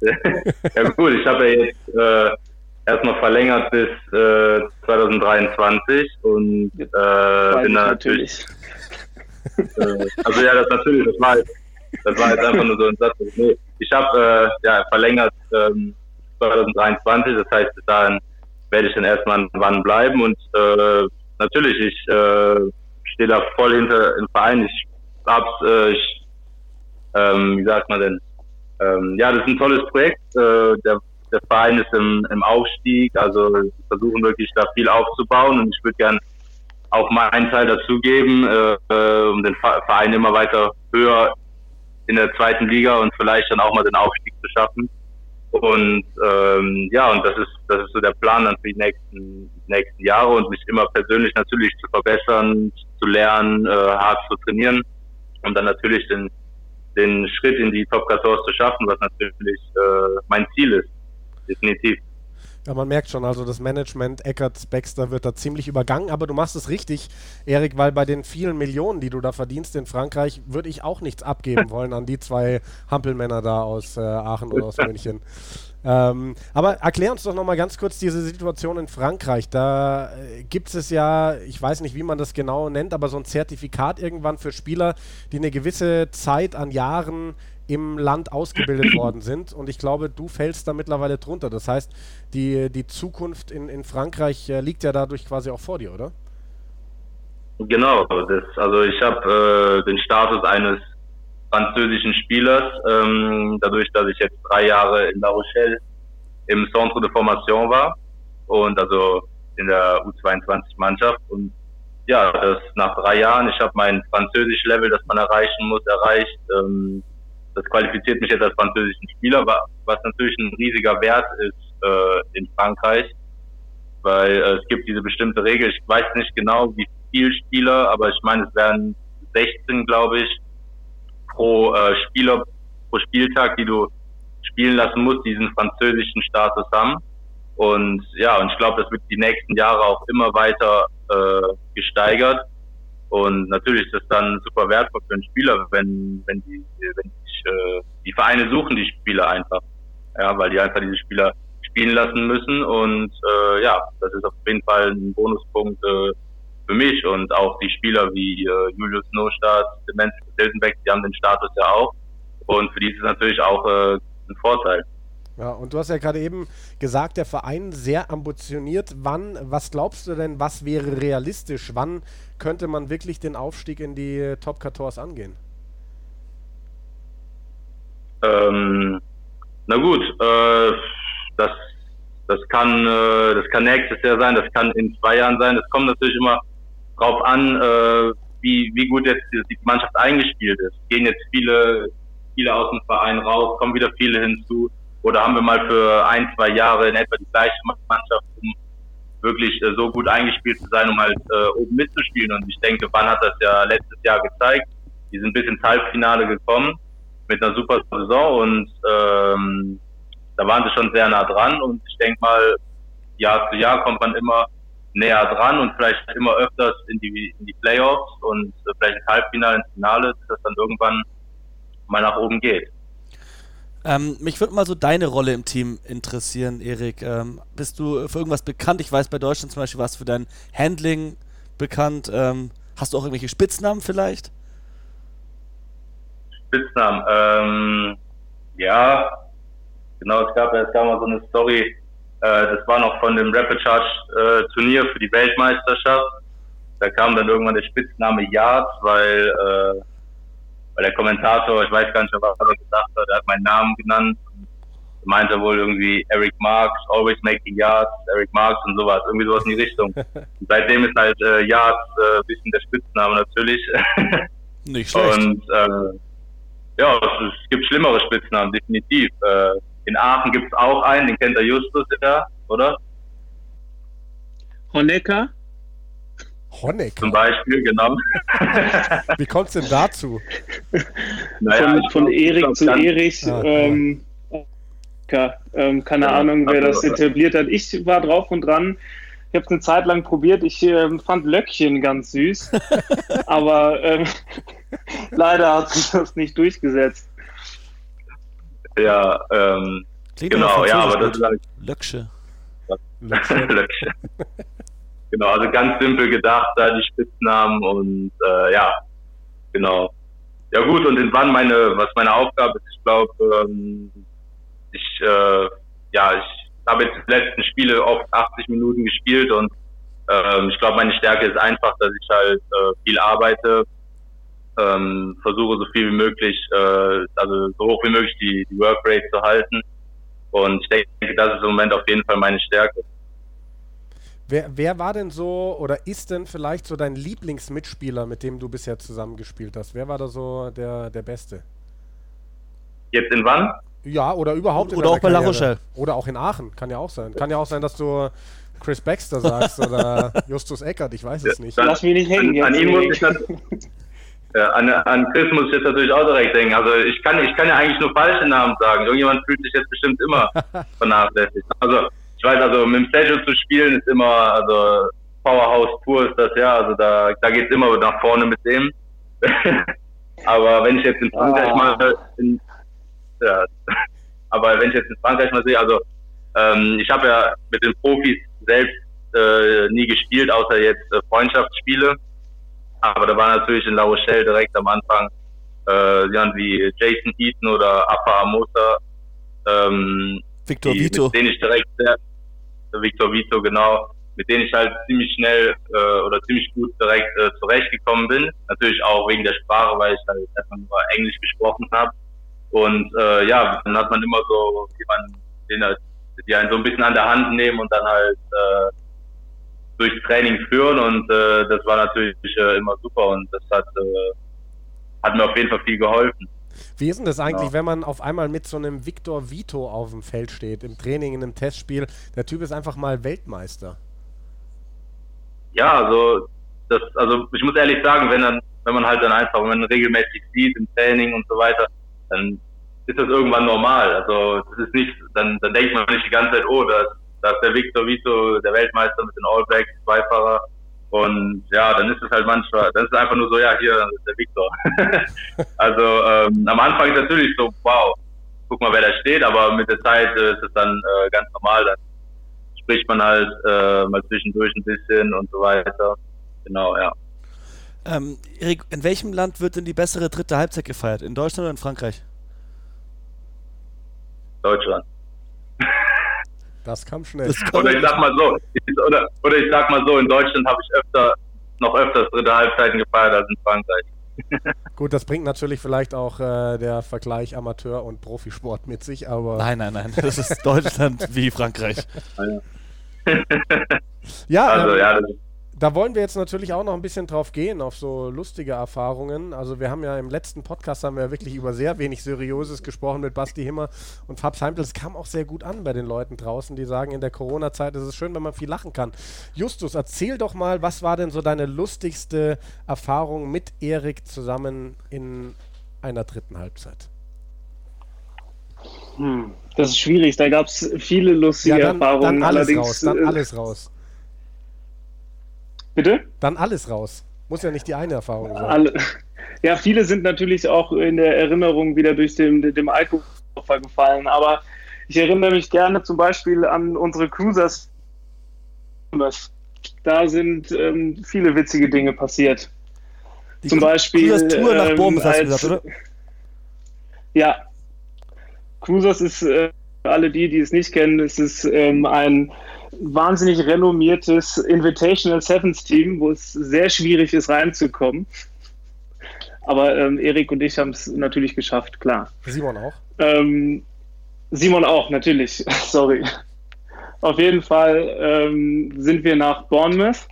<laughs> Ja gut, ich habe ja jetzt äh, erstmal verlängert bis äh, 2023 und äh, bin da natürlich. Äh, also ja, das natürlich, das war jetzt, das war jetzt einfach nur so ein Satz. Nee, ich habe äh, ja verlängert ähm, 2023, das heißt bis dahin werde ich dann erstmal wann bleiben und äh, natürlich, ich äh, stehe da voll hinter dem Verein. Ich hab's, äh, ich, ähm, wie sagt man denn? Ähm, ja, das ist ein tolles Projekt. Äh, der, der Verein ist im, im Aufstieg, also wir versuchen wirklich da viel aufzubauen und ich würde gern auch meinen Teil dazugeben, äh, äh, um den Ve- Verein immer weiter höher in der zweiten Liga und vielleicht dann auch mal den Aufstieg zu schaffen. Und ähm, ja, und das ist das ist so der Plan dann für die nächsten nächsten Jahre und mich immer persönlich natürlich zu verbessern, zu lernen, äh, hart zu trainieren und dann natürlich den den Schritt in die Top 14 zu schaffen, was natürlich äh, mein Ziel ist. Definitiv. Ja, man merkt schon, also das Management Eckert Baxter wird da ziemlich übergangen, aber du machst es richtig, Erik, weil bei den vielen Millionen, die du da verdienst in Frankreich, würde ich auch nichts abgeben <laughs> wollen an die zwei Hampelmänner da aus äh, Aachen oder aus <laughs> München. Ähm, aber erklär uns doch nochmal ganz kurz diese Situation in Frankreich. Da äh, gibt es ja, ich weiß nicht, wie man das genau nennt, aber so ein Zertifikat irgendwann für Spieler, die eine gewisse Zeit an Jahren im Land ausgebildet worden sind. Und ich glaube, du fällst da mittlerweile drunter. Das heißt, die, die Zukunft in, in Frankreich äh, liegt ja dadurch quasi auch vor dir, oder? Genau, das, also ich habe äh, den Status eines französischen Spielers, ähm, dadurch, dass ich jetzt drei Jahre in La Rochelle im Centre de Formation war und also in der U22-Mannschaft und ja, das nach drei Jahren, ich habe mein Französisch-Level, das man erreichen muss, erreicht. Ähm, das qualifiziert mich jetzt als französischen Spieler, wa- was natürlich ein riesiger Wert ist äh, in Frankreich, weil äh, es gibt diese bestimmte Regel. Ich weiß nicht genau, wie viel Spieler, aber ich meine, es wären 16, glaube ich, pro äh, Spieler pro Spieltag, die du spielen lassen muss, diesen französischen Status haben. Und ja, und ich glaube, das wird die nächsten Jahre auch immer weiter äh, gesteigert. Und natürlich ist das dann super wertvoll für einen Spieler, wenn, wenn die, wenn sich, äh, die Vereine suchen die Spieler einfach. Ja, weil die einfach diese Spieler spielen lassen müssen. Und äh, ja, das ist auf jeden Fall ein Bonuspunkt äh, für mich und auch die Spieler wie äh, Julius Nostadt, Demenz Hildenbeck, die haben den Status ja auch. Und für die ist es natürlich auch äh, ein Vorteil. Ja, und du hast ja gerade eben gesagt, der Verein sehr ambitioniert. Wann, was glaubst du denn, was wäre realistisch? Wann könnte man wirklich den Aufstieg in die Top 14 angehen? Ähm, na gut, äh, das, das, kann, äh, das kann nächstes Jahr sein, das kann in zwei Jahren sein. Es kommt natürlich immer drauf an, äh, wie, wie gut jetzt die Mannschaft eingespielt ist. Gehen jetzt viele, viele aus dem Verein raus, kommen wieder viele hinzu. Oder haben wir mal für ein, zwei Jahre in etwa die gleiche Mannschaft, um wirklich äh, so gut eingespielt zu sein, um halt äh, oben mitzuspielen. Und ich denke, Wann hat das ja letztes Jahr gezeigt. Die sind bis ins Halbfinale gekommen mit einer super Saison und ähm, da waren sie schon sehr nah dran. Und ich denke mal, Jahr zu Jahr kommt man immer näher dran und vielleicht immer öfters in die, in die Playoffs und äh, vielleicht ins Halbfinale, ins Finale, dass das dann irgendwann mal nach oben geht. Ähm, mich würde mal so deine Rolle im Team interessieren, Erik. Ähm, bist du für irgendwas bekannt? Ich weiß, bei Deutschland zum Beispiel warst du für dein Handling bekannt. Ähm, hast du auch irgendwelche Spitznamen vielleicht? Spitznamen, ähm, ja, genau, es gab, es gab mal so eine Story, äh, das war noch von dem Rapid Charge äh, Turnier für die Weltmeisterschaft. Da kam dann irgendwann der Spitzname Yard, weil äh, weil der Kommentator, ich weiß gar nicht was er gesagt hat, er hat meinen Namen genannt und meinte wohl irgendwie Eric Marks, always making yards, Eric Marks und sowas, irgendwie sowas in die Richtung. <laughs> Und seitdem ist halt äh, Yards äh, ein bisschen der Spitzname natürlich. Nicht schlecht. Und äh, ja, es, es, gibt schlimmere Spitznamen, definitiv. Äh, in Aachen gibt es auch einen, den kennt der Justus ja, oder? Honecker? Honecker. Zum Beispiel, genau. <laughs> Wie kommt es denn dazu? Naja, von, von Erik zu Erich. Ah, ähm, ja, ähm, keine ja, Ahnung, wer das etabliert hat. Ich war drauf und dran. Ich habe es eine Zeit lang probiert. Ich äh, fand Löckchen ganz süß. <laughs> aber ähm, leider hat sich das nicht durchgesetzt. Ja, ähm, genau, ja, aber das ist halt. Löcksche. Löcksche. <laughs> Löcksche. Genau, also ganz simpel gedacht, da die Spitznamen und äh, ja, genau. Ja gut, und in wann meine, was meine Aufgabe ist, ich glaube, ähm, ich, äh, ja, ich habe jetzt die letzten Spiele oft 80 Minuten gespielt und ähm, ich glaube, meine Stärke ist einfach, dass ich halt äh, viel arbeite, ähm, versuche so viel wie möglich, äh, also so hoch wie möglich die, die Workrate zu halten. Und ich denke, das ist im Moment auf jeden Fall meine Stärke. Wer, wer war denn so oder ist denn vielleicht so dein Lieblingsmitspieler, mit dem du bisher zusammengespielt hast? Wer war da so der, der Beste? Jetzt in wann? Ja, oder überhaupt oder in Oder auch bei La Rochelle. Oder auch in Aachen, kann ja auch sein. Kann ja auch sein, dass du Chris Baxter sagst oder <laughs> Justus Eckert, ich weiß es nicht. Lass mich nicht hängen. An, an ihn muss ich <laughs> ja, an, an Chris muss ich jetzt natürlich auch direkt denken. Also ich kann, ich kann ja eigentlich nur falsche Namen sagen. Irgendjemand fühlt sich jetzt bestimmt immer <laughs> vernachlässigt. Also ich weiß, also mit dem Sergio zu spielen ist immer, also Powerhouse pur ist das ja, also da, da geht es immer nach vorne mit dem. aber wenn ich jetzt in Frankreich ah. mal in, ja, <laughs> aber wenn ich jetzt in Frankreich mal sehe, also ähm, ich habe ja mit den Profis selbst äh, nie gespielt, außer jetzt äh, Freundschaftsspiele. Aber da war natürlich in La Rochelle direkt am Anfang äh, jemand wie Jason Eaton oder Afa Amosa, ähm, Victor die, Vito. mit denen ich direkt sehr, Victor Vito, genau, mit denen ich halt ziemlich schnell äh, oder ziemlich gut direkt äh, zurechtgekommen bin. Natürlich auch wegen der Sprache, weil ich halt erstmal nur Englisch gesprochen habe. Und äh, ja, dann hat man immer so jemanden, den halt, die einen so ein bisschen an der Hand nehmen und dann halt äh, durchs Training führen und äh, das war natürlich äh, immer super und das hat, äh, hat mir auf jeden Fall viel geholfen. Wie ist denn das eigentlich, ja. wenn man auf einmal mit so einem Victor Vito auf dem Feld steht, im Training, in einem Testspiel? Der Typ ist einfach mal Weltmeister. Ja, also, das, also ich muss ehrlich sagen, wenn, dann, wenn man halt dann einfach, wenn man regelmäßig sieht im Training und so weiter, dann ist das irgendwann normal. Also das ist nicht, dann, dann denkt man nicht die ganze Zeit, oh, das, das ist der Victor Vito, der Weltmeister mit den All Blacks, Zweifahrer. Und ja, dann ist es halt manchmal, dann ist es einfach nur so, ja, hier ist der Victor. <laughs> also ähm, am Anfang ist natürlich so, wow, guck mal, wer da steht, aber mit der Zeit äh, ist es dann äh, ganz normal. Dann spricht man halt äh, mal zwischendurch ein bisschen und so weiter. Genau, ja. Ähm, Erik, in welchem Land wird denn die bessere dritte Halbzeit gefeiert? In Deutschland oder in Frankreich? Deutschland. Das kam schnell. Das Oder ich sag mal so, ich, oder, oder ich sag mal so, in Deutschland habe ich öfter, noch öfters dritte Halbzeiten gefeiert als in Frankreich. <laughs> Gut, das bringt natürlich vielleicht auch äh, der Vergleich Amateur- und Profisport mit sich, aber nein, nein, nein. Das ist Deutschland wie Frankreich. <laughs> ja, Also ähm, ja, das ist da wollen wir jetzt natürlich auch noch ein bisschen drauf gehen, auf so lustige Erfahrungen. Also wir haben ja im letzten Podcast haben wir wirklich über sehr wenig Seriöses gesprochen mit Basti Himmer und Fabs Heimtel. Es kam auch sehr gut an bei den Leuten draußen, die sagen, in der Corona-Zeit ist es schön, wenn man viel lachen kann. Justus, erzähl doch mal, was war denn so deine lustigste Erfahrung mit Erik zusammen in einer dritten Halbzeit? Hm, das ist schwierig, da gab es viele lustige dann, Erfahrungen. dann alles allerdings, raus, dann äh, alles raus. Bitte? Dann alles raus. Muss ja nicht die eine Erfahrung sein. Alle, ja, viele sind natürlich auch in der Erinnerung wieder durch den, dem Alkoholopfer gefallen, aber ich erinnere mich gerne zum Beispiel an unsere Cruisers. Da sind ähm, viele witzige Dinge passiert. Die zum Beispiel. Cruisers Tour nach ähm, Bournemouth hast du gesagt, oder? Ja. Cruisers ist, äh, für alle die, die es nicht kennen, es ist ähm, ein wahnsinnig renommiertes Invitational Sevens Team, wo es sehr schwierig ist, reinzukommen. Aber ähm, Erik und ich haben es natürlich geschafft, klar. Simon auch. Ähm, Simon auch, natürlich. <laughs> Sorry. Auf jeden Fall ähm, sind wir nach Bournemouth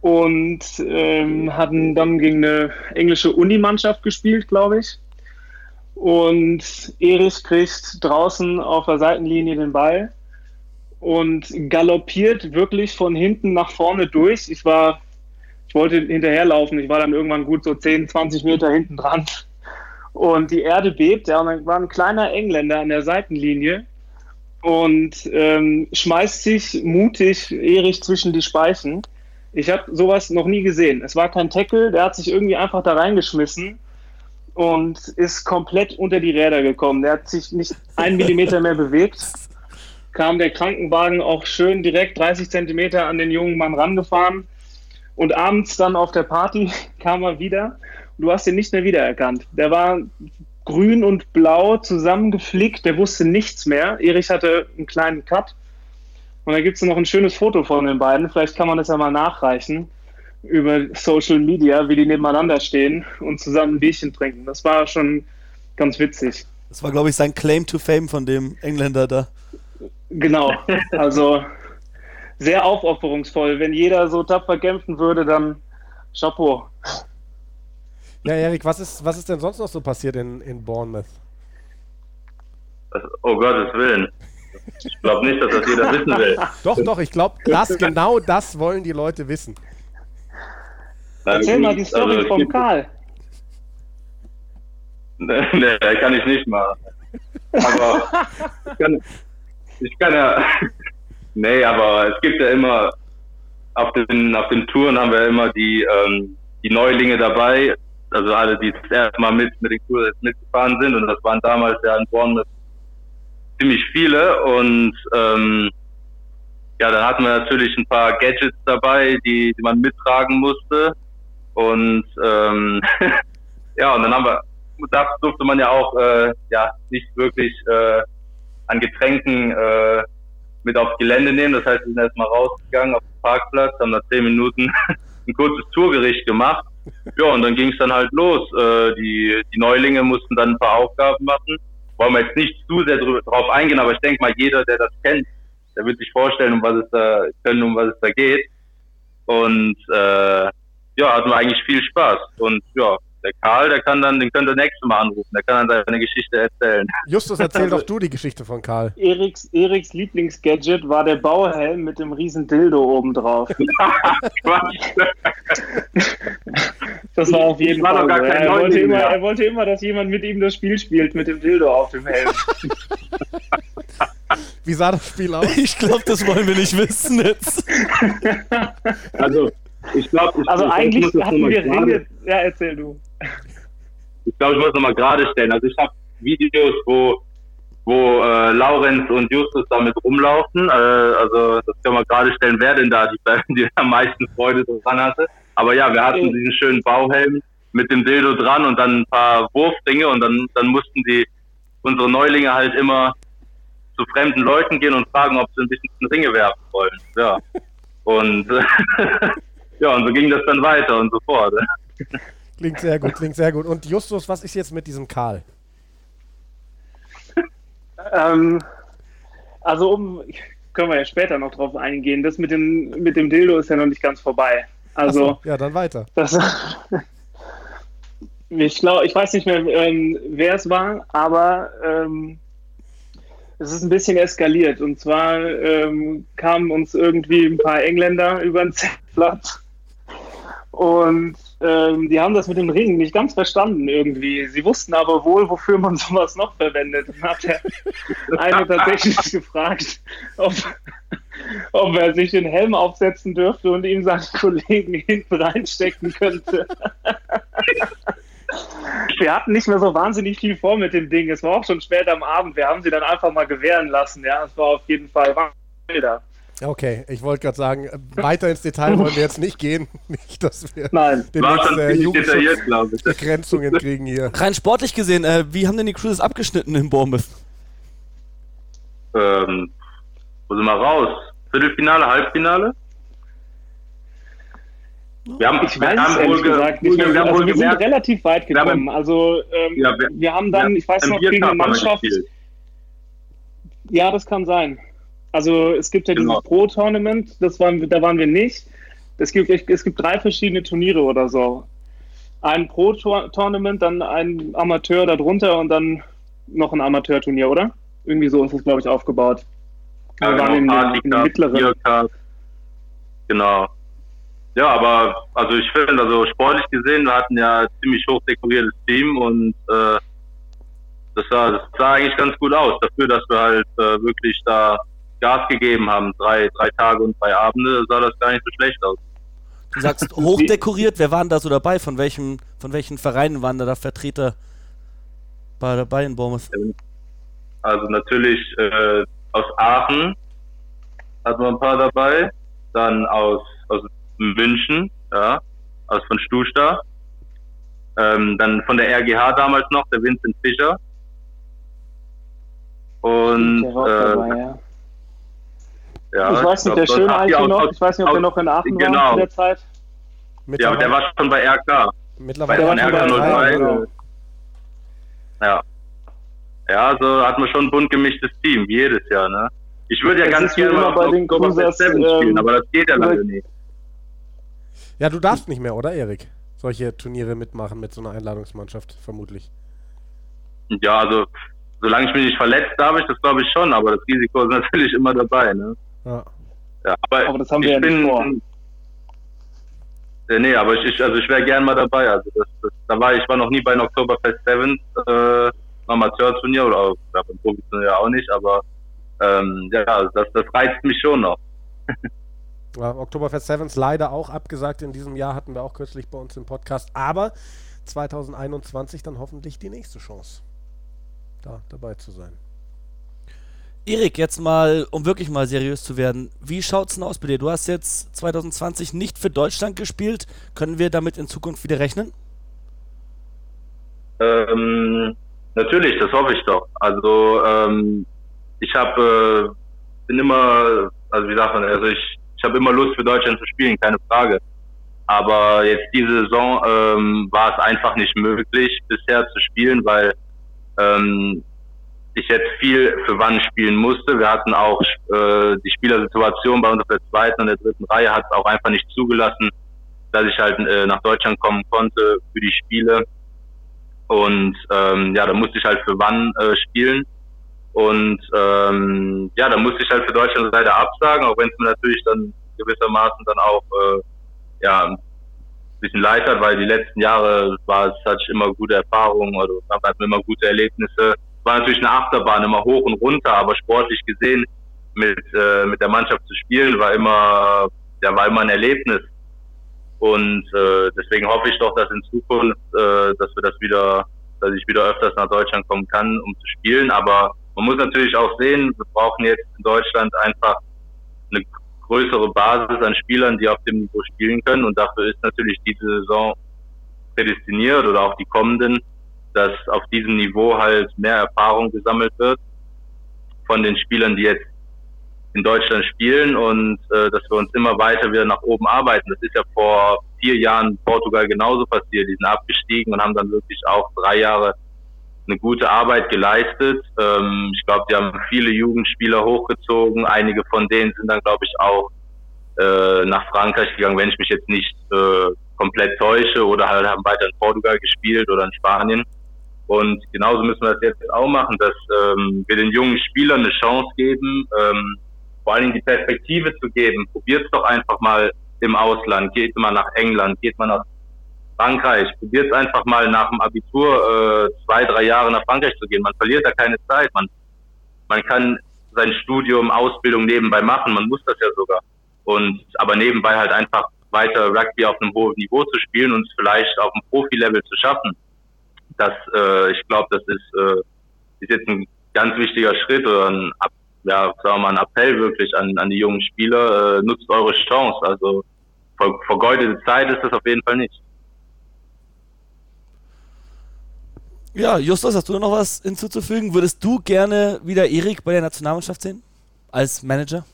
und ähm, hatten dann gegen eine englische Unimannschaft gespielt, glaube ich. Und Erich kriegt draußen auf der Seitenlinie den Ball und galoppiert wirklich von hinten nach vorne durch. Ich war, ich wollte hinterherlaufen. Ich war dann irgendwann gut so 10, 20 Meter hinten dran. Und die Erde bebt. Ja, und dann war ein kleiner Engländer an der Seitenlinie und ähm, schmeißt sich mutig Erich zwischen die Speichen. Ich habe sowas noch nie gesehen. Es war kein Tackle, der hat sich irgendwie einfach da reingeschmissen und ist komplett unter die Räder gekommen. Der hat sich nicht einen Millimeter mehr bewegt. <laughs> Kam der Krankenwagen auch schön direkt 30 Zentimeter an den jungen Mann rangefahren. Und abends dann auf der Party <laughs> kam er wieder. Du hast ihn nicht mehr wiedererkannt. Der war grün und blau zusammengeflickt, der wusste nichts mehr. Erich hatte einen kleinen Cut. Und da gibt es noch ein schönes Foto von den beiden. Vielleicht kann man das ja mal nachreichen über Social Media, wie die nebeneinander stehen und zusammen ein Bierchen trinken. Das war schon ganz witzig. Das war, glaube ich, sein Claim to Fame von dem Engländer da. Genau. <laughs> Also sehr aufopferungsvoll. Wenn jeder so tapfer kämpfen würde, dann Chapeau. Ja, Erik, was ist, was ist denn sonst noch so passiert in, in Bournemouth? oh Gottes Willen. Ich glaube nicht, dass das jeder <laughs> wissen will. Doch, doch, ich glaube, das, <laughs> genau das wollen die Leute wissen. Na Erzähl gut, mal die Story also, vom gibt- Karl. Nee, kann ich nicht machen. Aber ich kann, ich kann ja. <laughs> Nee, aber es gibt ja immer auf den auf den Touren haben wir immer die ähm, die Neulinge dabei, also alle, die das erste Mal mit mit den Tours mitgefahren sind. Und das waren damals ja in Bournemouth ziemlich viele. Und ähm, ja, dann hatten wir natürlich ein paar Gadgets dabei, die, die man mittragen musste. Und ähm, <laughs> ja, und dann haben wir, das durfte man ja auch äh, ja nicht wirklich äh, an Getränken äh, mit aufs Gelände nehmen. Das heißt, wir sind erstmal rausgegangen auf den Parkplatz, haben nach zehn Minuten <laughs> ein kurzes Tourgericht gemacht. Ja, und dann ging es dann halt los. Äh, die, die Neulinge mussten dann ein paar Aufgaben machen. Wollen wir jetzt nicht zu sehr drauf eingehen, aber ich denke mal, jeder, der das kennt, der wird sich vorstellen, um was es da können, um was es da geht. Und äh, ja, hatten wir eigentlich viel Spaß. Und ja, der Karl, der kann dann, den könnt ihr nächstes Mal anrufen, der kann dann seine Geschichte erzählen. Justus, erzähl Also- <laughs> doch du die Geschichte von Karl. Eriks, Eriks Lieblingsgadget war der Bauhelm mit dem riesen Dildo oben drauf. <laughs> Das war auf jeden war Fall. kein er, wollte immer, er wollte immer, dass jemand mit ihm das Spiel spielt, mit dem Dildo auf dem Helm. <laughs> Wie sah das Spiel aus? Ich glaube, das wollen wir nicht wissen jetzt. Also, ich glaube, ich, Also ich eigentlich hatten wir Ringe. Ja, erzähl du. Ich glaube, ich muss nochmal gerade stellen. Also ich habe Videos, wo, wo äh, Laurenz und Justus damit rumlaufen. Äh, also das können wir gerade stellen, wer denn da die, <laughs> die am meisten Freude dran hatte. Aber ja, wir hatten Okay. diesen schönen Bauhelm mit dem Dildo dran und dann ein paar Wurfringe und dann, dann mussten die unsere Neulinge halt immer zu fremden Leuten gehen und fragen, ob sie ein bisschen Ringe werfen wollen. Ja. <laughs> Und <laughs> ja, und so ging das dann weiter und so fort. Klingt sehr gut, klingt sehr gut. Und Justus, was ist jetzt mit diesem Karl? Ähm, also um, können wir ja später noch drauf eingehen. Das mit dem, mit dem Dildo ist ja noch nicht ganz vorbei. Also so, ja, dann weiter. das, ich glaube, ich weiß nicht mehr, ähm, wer es war, aber ähm, es ist ein bisschen eskaliert. Und zwar ähm, kamen uns irgendwie ein paar Engländer über den Zeltplatz und ähm, die haben das mit dem Ring nicht ganz verstanden irgendwie. Sie wussten aber wohl, wofür man <laughs> sowas noch verwendet. Und hat der eine tatsächlich <laughs> gefragt, ob, ob er sich den Helm aufsetzen dürfte und ihm seinen Kollegen hinten reinstecken könnte. <laughs> Wir hatten nicht mehr so wahnsinnig viel vor mit dem Ding. Es war auch schon spät am Abend. Wir haben sie dann einfach mal gewähren lassen. Ja, es war auf jeden Fall Bilder. Okay, ich wollte gerade sagen, äh, weiter ins Detail wollen wir jetzt nicht gehen. <laughs> Nicht, dass wir Nein. Demnächst äh. Jugendschutzbegrenzungen kriegen hier. Rein sportlich gesehen, äh, wie haben denn die Cruises abgeschnitten in Bournemouth? ähm, wo sind wir raus? Viertelfinale, Halbfinale? Wir haben, Ich wir weiß haben es ehrlich gesagt nicht. wir mehr. haben Also wohl wir sind relativ weit Wir gekommen. Also ähm, Ja, wir- wir haben dann, wir ich weiß noch, gegen eine wir Mannschaft. Ja, das kann sein. Also es gibt ja Genau. dieses Pro-Tournament, das waren, da waren wir nicht. Es gibt, es gibt drei verschiedene Turniere oder so. Ein Pro-Tournament, dann ein Amateur darunter und dann noch ein Amateurturnier, oder? Irgendwie so ist es, glaube ich, aufgebaut. Ja, wir waren genau, in, in Cup, den mittleren. Genau. Ja, aber also ich finde, also sportlich gesehen, wir hatten ja ein ziemlich hoch dekoriertes Team und äh, das, sah, das sah eigentlich ganz gut aus, dafür, dass wir halt äh, wirklich da Gas gegeben haben. Drei, drei Tage und drei Abende sah das gar nicht so schlecht aus. Du sagst <laughs> hochdekoriert, wer waren da so dabei? Von welchem, von welchen Vereinen waren da, da Vertreter bei, dabei in Bournemouth? Also natürlich äh, aus Aachen hatten wir ein paar dabei, dann aus, aus München, ja, aus von Stusta, ähm, dann von der RGH damals noch, der Vincent Fischer. Und Der war auch äh, dabei, ja. Ja, ich weiß nicht, glaub, der schöne ja, noch, ich weiß nicht, ob der noch in Aachen war genau. zu der Zeit. Ja, aber der war schon bei RK. mittlerweile bei war schon bei RK drei, 03. genau. Ja. Ja, also hat man schon ein bunt gemischtes Team, wie jedes Jahr, ne? Ich würde ja Das ganz gerne immer mal bei den Cruisers, 7 spielen, ähm, aber das geht ja leider nicht. Ja, du darfst nicht mehr, oder Erik? Solche Turniere mitmachen mit so einer Einladungsmannschaft, vermutlich. Ja, also solange ich mich nicht verletzt, darf ich das glaube ich schon, aber das Risiko ist <laughs> natürlich immer dabei, ne? Ja. Ja, aber, Aber das haben wir ich ja nicht bin, vor. Ja, nee, aber ich, ich also ich wäre gern mal dabei. Also das, das, da war ich war noch nie bei einem Oktoberfest 7 äh, Amateurturnier oder auch ja, beim Profiturnier auch nicht, aber ähm, ja, das, das reizt mich schon noch. <laughs> Ja, Oktoberfest Sevens leider auch abgesagt in diesem Jahr, hatten wir auch kürzlich bei uns im Podcast. Aber 2021 dann hoffentlich die nächste Chance, da dabei zu sein. Erik, jetzt mal, um wirklich mal seriös zu werden, wie schaut's denn aus bei dir? Du hast jetzt 2020 nicht für Deutschland gespielt. Können wir damit in Zukunft wieder rechnen? Ähm, natürlich, das hoffe ich doch. Also ähm, ich habe äh, bin immer, also wie sagt man, also ich ich habe immer Lust für Deutschland zu spielen, keine Frage. Aber jetzt diese Saison ähm, war es einfach nicht möglich bisher zu spielen, weil ähm, ich jetzt viel für Wann spielen musste. Wir hatten auch äh, die Spielersituation bei uns auf der zweiten und der dritten Reihe hat es auch einfach nicht zugelassen, dass ich halt äh, nach Deutschland kommen konnte für die Spiele. Und ähm, ja, da musste ich halt für Wann äh, spielen. Und ähm, ja, da musste ich halt für Deutschland leider absagen, auch wenn es mir natürlich dann gewissermaßen dann auch, äh, ja, wie bisschen leichter, weil die letzten Jahre war es, hatte ich immer gute Erfahrungen oder hatten immer gute Erlebnisse. War natürlich eine Achterbahn, immer hoch und runter, aber sportlich gesehen mit, äh, mit der Mannschaft zu spielen war immer, ja, war immer ein Erlebnis. Und äh, deswegen hoffe ich doch, dass in Zukunft, äh, dass wir das wieder, dass ich wieder öfters nach Deutschland kommen kann, um zu spielen. Aber man muss natürlich auch sehen, wir brauchen jetzt in Deutschland einfach eine größere Basis an Spielern, die auf dem Niveau spielen können. Und dafür ist natürlich diese Saison prädestiniert oder auch die kommenden, dass auf diesem Niveau halt mehr Erfahrung gesammelt wird von den Spielern, die jetzt in Deutschland spielen und äh, dass wir uns immer weiter wieder nach oben arbeiten. Das ist ja vor vier Jahren Portugal genauso passiert. Die sind abgestiegen und haben dann wirklich auch drei Jahre eine gute Arbeit geleistet. Ähm, ich glaube, die haben viele Jugendspieler hochgezogen. Einige von denen sind dann, glaube ich, auch äh, nach Frankreich gegangen, wenn ich mich jetzt nicht äh, komplett täusche oder halt haben weiter in Portugal gespielt oder in Spanien. Und genauso müssen wir das jetzt auch machen, dass ähm, wir den jungen Spielern eine Chance geben, ähm, vor allen Dingen die Perspektive zu geben. Probiert doch einfach mal im Ausland, geht mal nach England, geht mal nach Frankreich, probiert einfach mal nach dem Abitur äh, zwei, drei Jahre nach Frankreich zu gehen. Man verliert da keine Zeit. Man, man kann sein Studium, Ausbildung nebenbei machen, man muss das ja sogar. Und aber nebenbei halt einfach weiter Rugby auf einem hohen Niveau zu spielen und es vielleicht auf dem Profilevel zu schaffen. Das, äh, ich glaube, das ist, äh, ist jetzt ein ganz wichtiger Schritt oder ein ja, sagen wir mal, ein Appell wirklich an, an die jungen Spieler, äh, nutzt eure Chance. Also ver vergeudete Zeit ist das auf jeden Fall nicht. Ja, Justus, hast du noch was hinzuzufügen? Würdest du gerne wieder Erik bei der Nationalmannschaft sehen? Als Manager?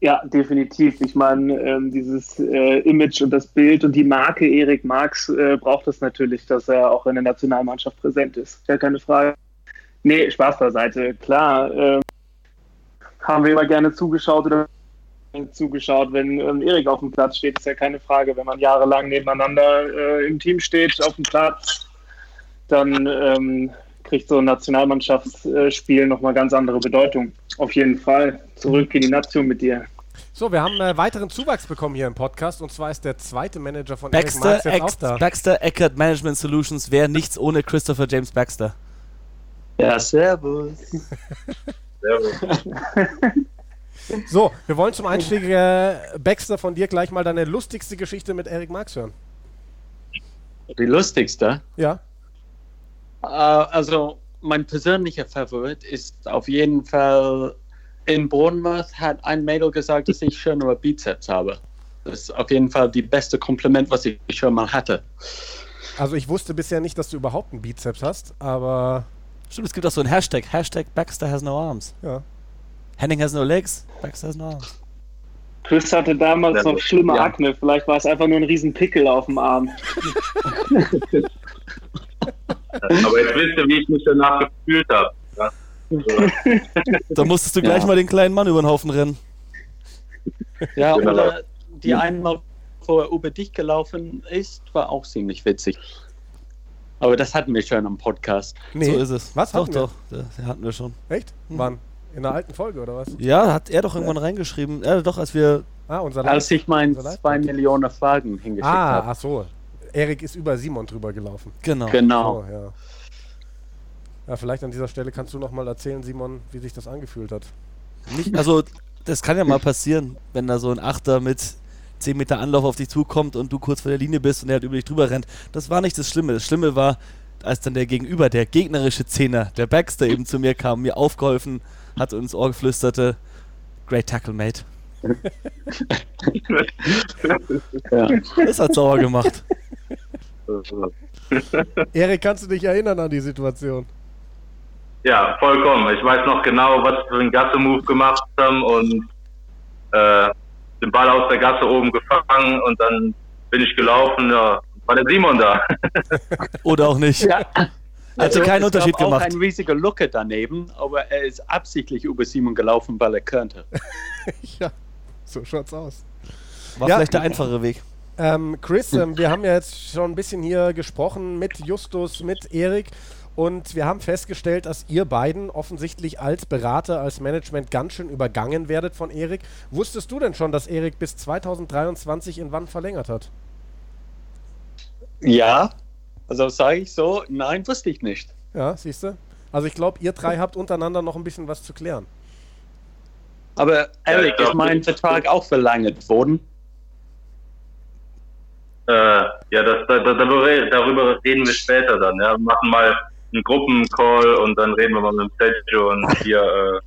Ja, definitiv. Ich meine, ähm, dieses äh, Image und das Bild und die Marke Erik Marx äh, braucht es natürlich, dass er auch in der Nationalmannschaft präsent ist. Ja, keine Frage. Nee, Spaß beiseite. Klar, äh, haben wir immer gerne zugeschaut oder zugeschaut, wenn ähm, Erik auf dem Platz steht, ist ja keine Frage. Wenn man jahrelang nebeneinander äh, im Team steht, auf dem Platz, dann ähm, kriegt so ein Nationalmannschaftsspiel nochmal ganz andere Bedeutung. Auf jeden Fall. Zurück in die Nation mit dir. So, wir haben äh, weiteren Zuwachs bekommen hier im Podcast und zwar ist der zweite Manager von Baxter, Erik Marx da. Baxter Eckert Management Solutions wäre nichts ohne Christopher James Baxter. Ja, servus. servus. <laughs> so, wir wollen zum Einstieg, äh, Baxter, von dir gleich mal deine lustigste Geschichte mit Erik Marx hören. Die lustigste? Ja. Uh, also, mein persönlicher Favorit ist auf jeden Fall in Bournemouth hat ein Mädel gesagt, dass ich schönere Bizeps habe. Das ist auf jeden Fall die beste Kompliment, was ich schon mal hatte. Also ich wusste bisher nicht, dass du überhaupt einen Bizeps hast, aber Stimmt, es gibt auch so ein Hashtag. Hashtag Baxter has no arms. Ja. Henning has no legs. Baxter has no arms. Chris hatte damals noch schlimme ja. Akne. Vielleicht war es einfach nur ein riesen Pickel auf dem Arm. <laughs> Aber jetzt wisst ihr, wie ich mich danach gefühlt habe. Ja? <laughs> da musstest du gleich ja. mal den kleinen Mann über den Haufen rennen. Ja, genau. oder die einmal, wo er über dich gelaufen ist, war auch ziemlich witzig. Aber das hatten wir schon am Podcast. Nee. So ist es. Was? Doch, doch. Das hatten wir schon. Echt? Hm. Wann? In der alten Folge oder was? Ja, hat er doch irgendwann ja. reingeschrieben. Ja, doch, als wir. Ah, unser Als ich meinen zwei Millionen Fragen hingeschickt ah, habe. Ach so. Erik ist über Simon drüber gelaufen. Genau. Genau. So, ja. ja. vielleicht an dieser Stelle kannst du noch mal erzählen, Simon, wie sich das angefühlt hat. Nicht, also, das kann ja mal passieren, wenn da so ein Achter mit 10 Meter Anlauf auf dich zukommt und du kurz vor der Linie bist und er halt über dich drüber rennt. Das war nicht das Schlimme. Das Schlimme war, als dann der Gegenüber, der gegnerische Zehner, der Baxter eben zu mir kam, mir aufgeholfen hat und ins Ohr geflüsterte, Great Tackle, Mate. <laughs> ja. Das hat sauer gemacht. <laughs> Erik, kannst du dich erinnern an die Situation? Ja, vollkommen. Ich weiß noch genau, was wir für einen Gasse-Move gemacht haben und äh, den Ball aus der Gasse oben gefangen und dann bin ich gelaufen, ja, war der Simon da. <laughs> Oder auch nicht. Ja. Also, also keinen Unterschied auch gemacht. auch ein riesiger Lücke daneben, aber er ist absichtlich über Simon gelaufen, weil er könnte. <laughs> ja, so schaut's aus. War ja, vielleicht der einfache Weg. Ähm, Chris, ähm, wir haben ja jetzt schon ein bisschen hier gesprochen mit Justus, mit Erik Und wir haben festgestellt, dass ihr beiden offensichtlich als Berater, als Management ganz schön übergangen werdet von Erik. Wusstest du denn schon, dass Erik bis 2023 in wann verlängert hat? Ja, also sage ich so, nein, wusste ich nicht. Ja, siehst du? Also ich glaube, ihr drei habt untereinander noch ein bisschen was zu klären. Aber Erik, Ja, ist mein Vertrag auch verlängert worden? Äh, ja, das, da, da, darüber reden wir später dann. Ja. Wir machen mal einen Gruppencall und dann reden wir mal mit dem Sergio und hier äh,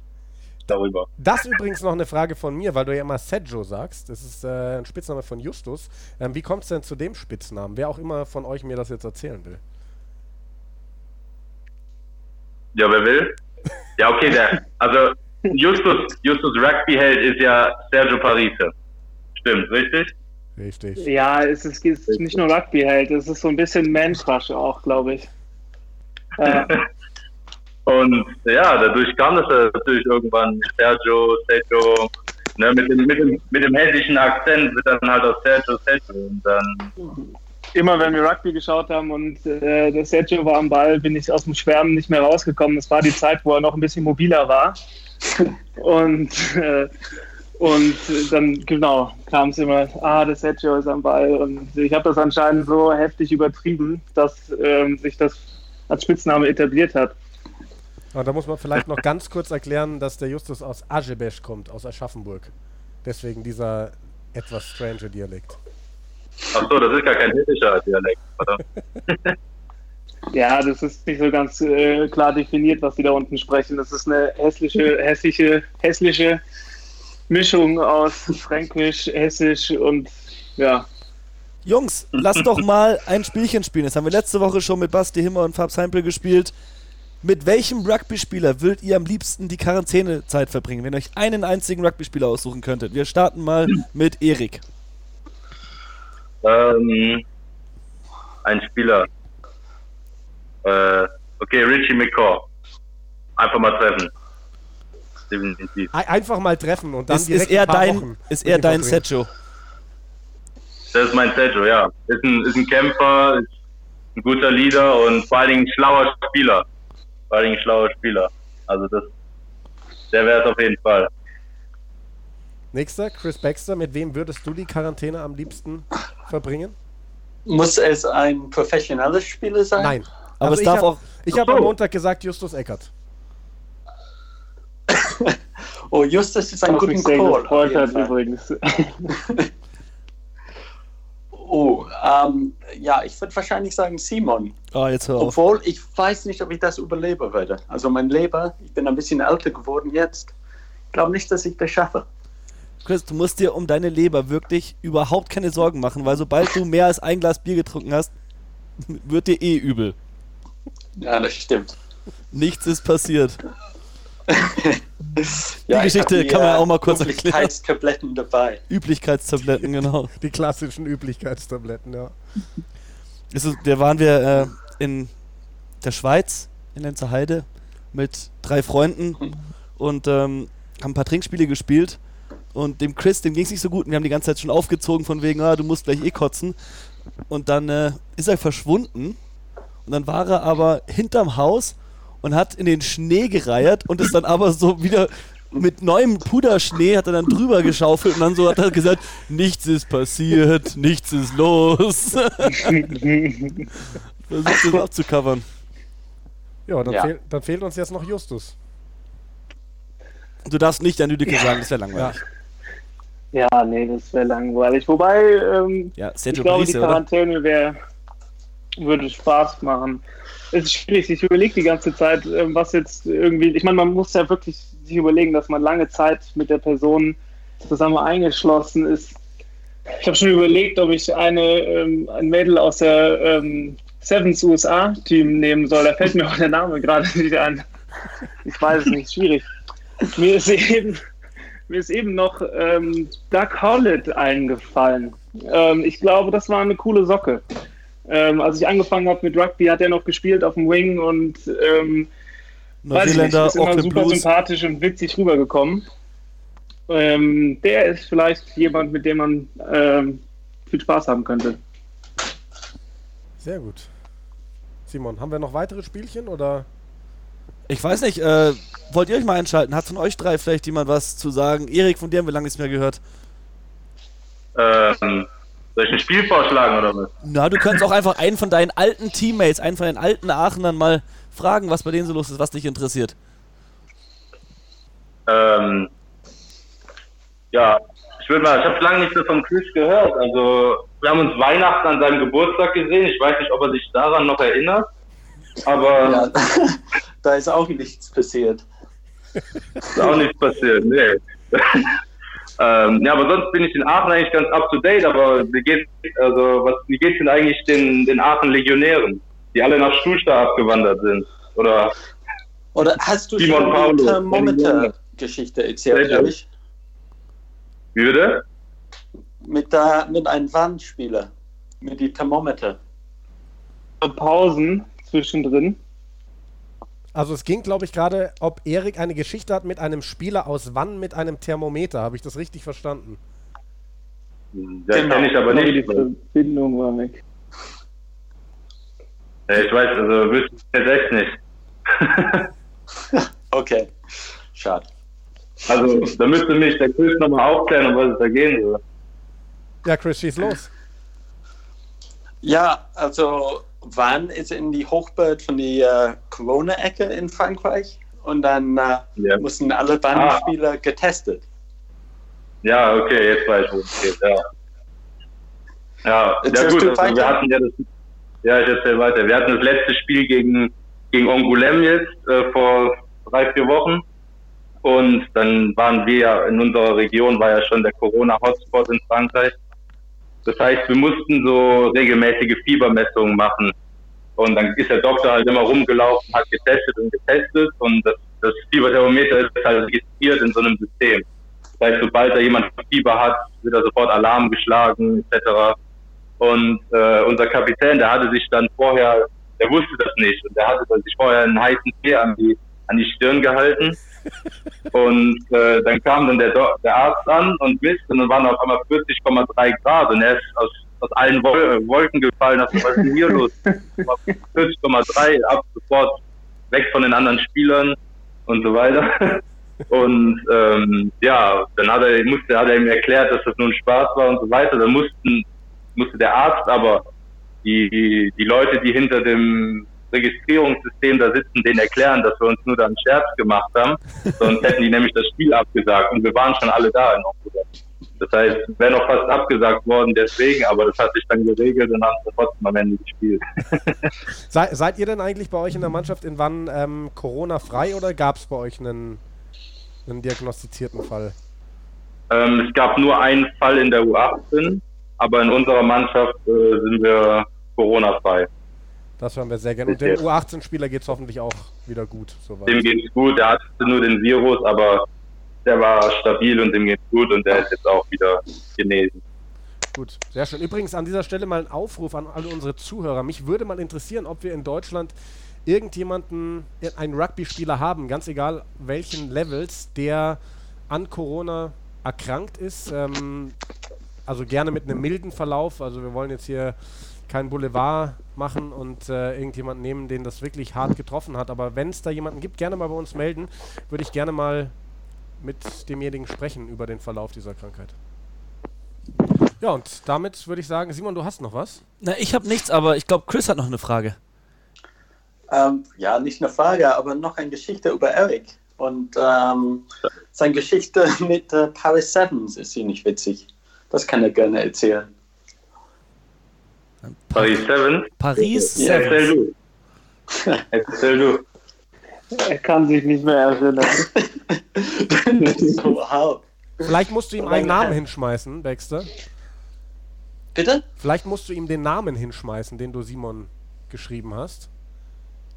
darüber. Das übrigens noch eine Frage von mir, weil du ja immer Sergio sagst. Das ist äh, ein Spitzname von Justus. Ähm, wie kommt es denn zu dem Spitznamen? Wer auch immer von euch mir das jetzt erzählen will. Ja, wer will? Ja, okay, der. Also Justus, Justus Rugby-Held ist ja Sergio Parise. Stimmt, richtig? Richtig. Ja, es ist, es ist nicht nur Rugby halt, es ist so ein bisschen Man-Crush auch, glaube ich. Äh, Und ja, dadurch kam das ja natürlich irgendwann Sergio, Sergio, ne, mit, dem, mit, dem, mit dem hessischen Akzent wird dann halt auch Sergio, Sergio. Und dann, immer wenn wir Rugby geschaut haben und äh, der Sergio war am Ball, bin ich aus dem Schwärmen nicht mehr rausgekommen. Das war die Zeit, wo er noch ein bisschen mobiler war. <laughs> Und, äh, und dann, genau, kam es immer, ah, der Sergio ist am Ball. Und ich habe das anscheinend so heftig übertrieben, dass ähm, sich das als Spitzname etabliert hat. Aber da muss man vielleicht noch ganz kurz erklären, dass der Justus aus Aschebesch kommt, aus Aschaffenburg. Deswegen dieser etwas strange Dialekt. ach so, das ist gar kein hessischer Dialekt, oder? <laughs> Ja, das ist nicht so ganz äh, klar definiert, was die da unten sprechen. Das ist eine hässliche, hässliche, hässliche Mischung aus Fränkisch, Hessisch und ja. Jungs, lasst doch <laughs> mal ein Spielchen spielen. Das haben wir letzte Woche schon mit Basti Himmer und Fabs Heimpel gespielt. Mit welchem Rugby-Spieler würdet ihr am liebsten die Quarantänezeit verbringen, wenn ihr euch einen einzigen Rugby-Spieler aussuchen könntet? Wir starten mal mit Erik. Ähm, ein Spieler. Äh, okay, Richie McCaw. Einfach mal treffen. Definitiv. Ei- Einfach mal treffen und dann Ist, direkt ist er paar dein, Wochen ist er ihm dein. Sergio? Das ist mein Sergio, ja. Ist ein, ist ein Kämpfer, ist ein guter Leader und vor allen Dingen ein schlauer Spieler. Vor allen Dingen ein schlauer Spieler. Also das, der wäre es auf jeden Fall. Nächster, Chris Baxter. Mit wem würdest du die Quarantäne am liebsten verbringen? Muss es ein professionelles Spieler sein? Nein. Aber es ich darf hab- auch- Ich habe am Montag gesagt Justus Eckert. <laughs> Oh, Justus ist ein guter Call. jeden hat übrigens. <laughs> Oh, ähm, ja, ich würde wahrscheinlich sagen Simon. Ah, jetzt hör auf. Obwohl ich weiß nicht, ob ich das überleben würde. Also mein Leber, ich bin ein bisschen älter geworden jetzt. Ich glaube nicht, dass ich das schaffe. Chris, du musst dir um deine Leber wirklich überhaupt keine Sorgen machen, weil sobald du mehr als ein Glas Bier getrunken hast, wird dir eh übel. Ja, das stimmt. Nichts ist passiert. <laughs> Ja, ich Geschichte kann man auch mal kurz erklären. Üblichkeitstabletten dabei. Üblichkeitstabletten, genau. <laughs> Die klassischen Üblichkeitstabletten, ja. Es ist, da waren wir äh, in der Schweiz, in Lenzerheide, mit drei Freunden und ähm, haben ein paar Trinkspiele gespielt. Und dem Chris, dem ging es nicht so gut. Und wir haben die ganze Zeit schon aufgezogen, von wegen, ah, du musst gleich eh kotzen. Und dann äh, ist er verschwunden. Und dann war er aber hinterm Haus und hat in den Schnee gereiert und ist dann aber so wieder mit neuem Puderschnee hat er dann drüber geschaufelt und dann so hat er gesagt, nichts ist passiert, nichts ist los. <laughs> Versucht das abzucovern. Ja, dann, Ja. Fehl, dann fehlt uns jetzt noch Justus. Du darfst nicht an Lüdecke sagen, das wäre langweilig. Ja, nee, das wäre langweilig. Wobei, ähm, Ja, ich glaube, die? Quarantäne wär, würde Spaß machen. Es ist schwierig, ich überlege die ganze Zeit, ähm, was jetzt irgendwie, ich meine, man muss ja wirklich sich überlegen, dass man lange Zeit mit der Person zusammen eingeschlossen ist. Ich habe schon überlegt, ob ich eine, ähm, ein Mädel aus der ähm, Sevens USA-Team nehmen soll. Da fällt mir auch der Name gerade <laughs> nicht ein. Ich weiß es nicht, schwierig. Mir ist eben, mir ist eben noch ähm, Doug Hollett eingefallen. Ähm, ich glaube, das war eine coole Socke. Ähm, als ich angefangen habe mit Rugby, hat er noch gespielt auf dem Wing und ähm, weiß ich nicht, Neuseeländer, ist immer Auckland super Blues. sympathisch und witzig rübergekommen. Ähm, der ist vielleicht jemand, mit dem man ähm, viel Spaß haben könnte. Sehr gut. Simon, haben wir noch weitere Spielchen oder? Ich weiß nicht, äh, wollt ihr euch mal einschalten? Hat von euch drei vielleicht jemand was zu sagen? Erik, von dir haben wir lange nichts mehr gehört. Ähm, soll ich ein Spiel vorschlagen oder was? Na, du kannst auch einfach einen von deinen alten Teammates, einen von deinen alten Aachenern mal fragen, was bei denen so los ist, was dich interessiert. Ähm, ja, ich würde mal, ich habe lange nichts mehr vom Chris gehört. Also, wir haben uns Weihnachten an seinem Geburtstag gesehen. Ich weiß nicht, ob er sich daran noch erinnert. Aber Ja, <laughs> da ist auch nichts passiert. <laughs> ist auch nichts passiert. Nee. Ähm, ja, aber sonst bin ich in Aachen eigentlich ganz up to date. Aber wie geht's, also, was, wie geht's denn eigentlich den, den Aachen-Legionären, die alle nach Stuhlstar abgewandert sind? Oder Oder hast du Simon schon Paulo. die Thermometer-Geschichte erzählt? Erich? wie bitte? Mit, der, mit einem Wandspieler. Mit die Thermometer. Pausen zwischendrin. Also es ging, glaube ich, gerade, ob Erik eine Geschichte hat mit einem Spieler aus Wann mit einem Thermometer. Habe ich das richtig verstanden? Das kenne ich aber Die nicht. Verbindung war weg. Ich weiß, also wüsste ich jetzt echt nicht. <laughs> Okay, schade. Also, da müsste mich der Chris nochmal aufklären, um was es da gehen soll. Ja, Chris, schieß los. Ja, also Wann ist in die Hochburg von der äh, Corona-Ecke in Frankreich und dann äh, Ja. mussten alle Wandspieler getestet. Ja, okay, jetzt weiß ich, wo es geht, ja. Ja, ja gut, also wir hatten ja das, ja, ich erzähl weiter. Wir hatten das letzte Spiel gegen, gegen Angoulême jetzt, äh, vor drei, vier Wochen. Und dann waren wir ja, in unserer Region war ja schon der Corona-Hotspot in Frankreich. Das heißt, wir mussten so regelmäßige Fiebermessungen machen. Und dann ist der Doktor halt immer rumgelaufen, hat getestet und getestet. Und das, das Fieberthermometer ist halt registriert in so einem System. Das heißt, sobald da jemand Fieber hat, wird da sofort Alarm geschlagen, etc. Und äh, unser Kapitän, der hatte sich dann vorher, der wusste das nicht, und der hatte sich vorher einen heißen Tee an die, an die Stirn gehalten. Und äh, dann kam dann der, der Arzt an und misst, und dann waren auf einmal 40,3 Grad. Und er ist aus, aus allen Wol Wolken gefallen. Hat gesagt, was ist hier los? 40,3, ab sofort weg von den anderen Spielern und so weiter. Und ähm, ja, dann hat er, musste, hat er ihm erklärt, dass das nur ein Spaß war und so weiter. Dann mussten, musste der Arzt aber die, die Leute, die hinter dem Registrierungssystem da sitzen, denen erklären, dass wir uns nur da einen Scherz gemacht haben. Sonst <laughs> hätten die nämlich das Spiel abgesagt und wir waren schon alle da in Oktober. Das heißt, wäre noch fast abgesagt worden deswegen, aber das hat sich dann geregelt und haben wir trotzdem am Ende gespielt. <laughs> Sei, seid ihr denn eigentlich bei euch in der Mannschaft in Wann ähm, Corona-frei oder gab es bei euch einen, einen diagnostizierten Fall? Ähm, es gab nur einen Fall in der U18, aber in unserer Mannschaft äh, sind wir Corona-frei. Das hören wir sehr gerne. Und dem U18-Spieler geht es hoffentlich auch wieder gut. Soweit. Dem geht's gut, der hatte nur den Virus, aber der war stabil und dem geht's gut und der ist jetzt auch wieder genesen. Gut, sehr schön. Übrigens an dieser Stelle mal ein Aufruf an alle unsere Zuhörer. Mich würde mal interessieren, ob wir in Deutschland irgendjemanden, einen Rugby-Spieler haben, ganz egal welchen Levels, der an Corona erkrankt ist. Ähm, also gerne mit einem milden Verlauf. Also wir wollen jetzt hier kein Boulevard machen und äh, irgendjemanden nehmen, den das wirklich hart getroffen hat. Aber wenn es da jemanden gibt, gerne mal bei uns melden. Würde ich gerne mal mit demjenigen sprechen über den Verlauf dieser Krankheit. Ja, und damit würde ich sagen, Simon, du hast noch was? Na, ich habe nichts, aber ich glaube, Chris hat noch eine Frage. Ähm, ja, nicht eine Frage, aber noch eine Geschichte über Eric. Und ähm, seine Geschichte <laughs> mit äh, Paris Sevens ist ziemlich witzig. Das kann er gerne erzählen. Paris 7? Paris Ja, erzähl du. Erzähl du. Er kann sich nicht mehr erinnern. <laughs> hart. Vielleicht musst du ihm einen Namen hinschmeißen, Baxter. Bitte? Vielleicht musst du ihm den Namen hinschmeißen, den du Simon geschrieben hast.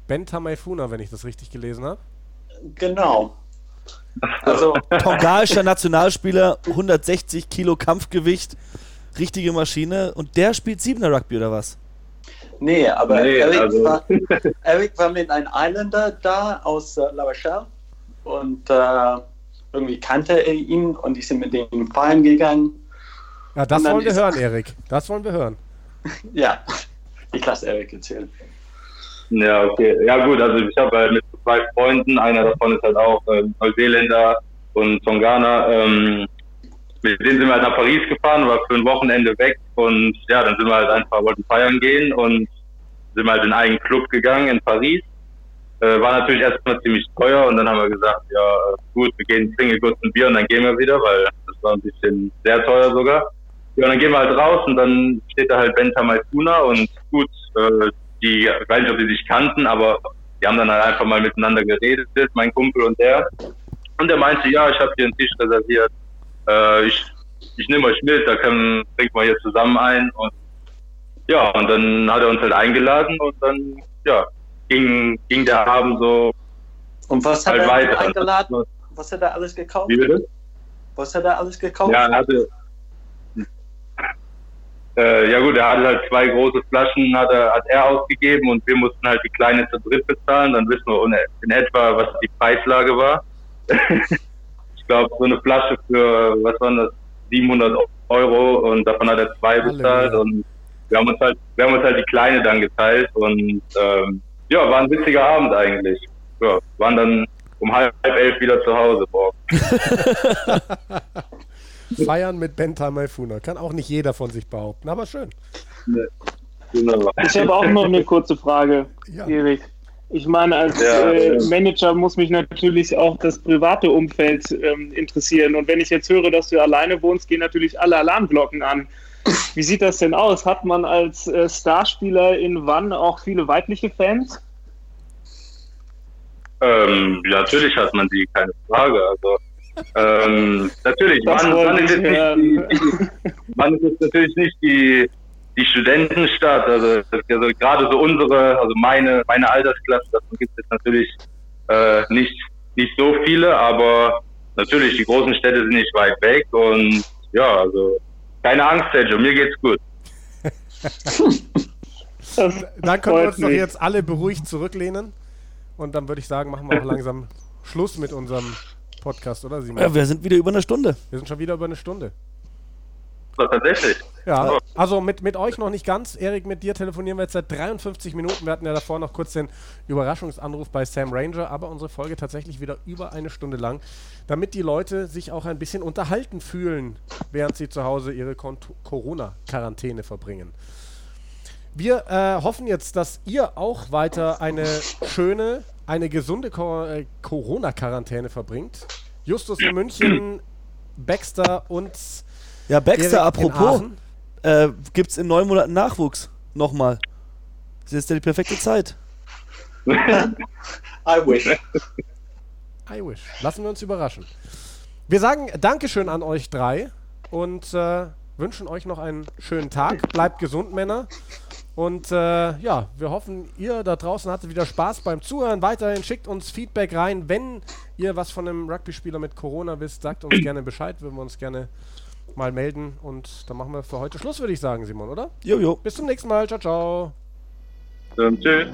Benta Maifuna, wenn ich das richtig gelesen habe. Genau. Also, Tongaischer <laughs> Nationalspieler, 160 Kilo Kampfgewicht, richtige Maschine. Und der spielt Siebener Rugby oder was? nee, aber Nee, Eric, also- war, <laughs> Eric war mit einem Islander da aus äh, La Rochelle und äh, irgendwie kannte er ihn und die sind mit dem feiern gegangen. Ja, das wollen wir ist- hören, Erik. Das wollen wir hören. <laughs> Ja, ich lasse Eric erzählen. Ja, okay. Ja gut, also ich habe halt mit zwei Freunden, einer davon ist halt auch äh, Neuseeländer und von Ghana. Ähm, mit denen sind wir halt nach Paris gefahren, war für ein Wochenende weg und ja, dann sind wir halt einfach, wollten feiern gehen und sind halt in einen Club gegangen in Paris. Äh, war natürlich erstmal ziemlich teuer und dann haben wir gesagt, ja gut, wir gehen trinken kurz ein Bier und dann gehen wir wieder, weil das war ein bisschen sehr teuer sogar. Ja, und dann gehen wir halt raus und dann steht da halt Benta Maifuna und gut, äh, die, ich weiß nicht, ob die sich kannten, aber die haben dann halt einfach mal miteinander geredet, mein Kumpel und der. Und der meinte, ja, ich habe hier einen Tisch reserviert, äh, ich, ich nehme euch mit, da können, trinken wir hier zusammen ein und ja, und dann hat er uns halt eingeladen und dann, ja, ging, ging der Abend so Und was hat halt er weiter. eingeladen? Was hat er alles gekauft? Wie bitte? Was hat er alles gekauft? Ja, er hatte. Äh, ja gut, er hatte halt zwei große Flaschen, hat er, hat er ausgegeben und wir mussten halt die kleine zu dritt bezahlen. Dann wissen wir in etwa, was die Preislage war. <laughs> ich glaube, so eine Flasche für, was waren das, 700 Euro und davon hat er zwei bezahlt und wir haben uns halt, wir haben uns halt die kleine dann geteilt und ähm, ja, war ein witziger Abend eigentlich. Ja, waren dann um halb elf wieder zu Hause. Boah. <laughs> Feiern mit Benta Maifuna. Kann auch nicht jeder von sich behaupten, aber schön. Genau. Ich habe auch noch eine kurze Frage, Ja. Erik. Ich meine, als Ja, äh. Manager muss mich natürlich auch das private Umfeld ähm, interessieren. Und wenn ich jetzt höre, dass du alleine wohnst, gehen natürlich alle Alarmglocken an. Wie sieht das denn aus? Hat man als äh, Starspieler in Wann auch viele weibliche Fans? Ähm, natürlich hat man die, keine Frage. Also ähm, natürlich, wann, ist nicht die, die, ist natürlich nicht die, die Studentenstadt, also, also gerade so unsere, also meine, meine Altersklasse, davon gibt es jetzt natürlich äh, nicht, nicht so viele, aber natürlich, die großen Städte sind nicht weit weg und ja, also keine Angst, Sergio, mir geht's gut. <laughs> Dann können wir uns doch jetzt alle beruhigt zurücklehnen. Und dann würde ich sagen, machen wir auch langsam Schluss mit unserem Podcast, oder Simon? Ja, wir sind wieder über eine Stunde. Wir sind schon wieder über eine Stunde. Tatsächlich. Ja, also mit, mit euch noch nicht ganz. Erik, mit dir telefonieren wir jetzt seit 53 Minuten. Wir hatten ja davor noch kurz den Überraschungsanruf bei Sam Ranger, aber unsere Folge tatsächlich wieder über eine Stunde lang, damit die Leute sich auch ein bisschen unterhalten fühlen, während sie zu Hause ihre Corona-Quarantäne verbringen. Wir äh, hoffen jetzt, dass ihr auch weiter eine schöne, eine gesunde Co äh, Corona-Quarantäne verbringt. Justus in München, Baxter und Ja, Baxter, Erik in apropos, Aachen. Äh, gibt es in neun Monaten Nachwuchs. Nochmal. Das ist ja die perfekte Zeit. <laughs> I wish. I wish. Lassen wir uns überraschen. Wir sagen Dankeschön an euch drei und äh, wünschen euch noch einen schönen Tag. Bleibt gesund, Männer. Und äh, ja, wir hoffen, ihr da draußen hattet wieder Spaß beim Zuhören. Weiterhin schickt uns Feedback rein. Wenn ihr was von einem Rugby-Spieler mit Corona wisst, sagt uns <clears throat> gerne Bescheid. Würden wir uns gerne mal melden. Und dann machen wir für heute Schluss, würde ich sagen, Simon, oder? Jojo. Bis zum nächsten Mal. Ciao, ciao. Ähm, tschüss.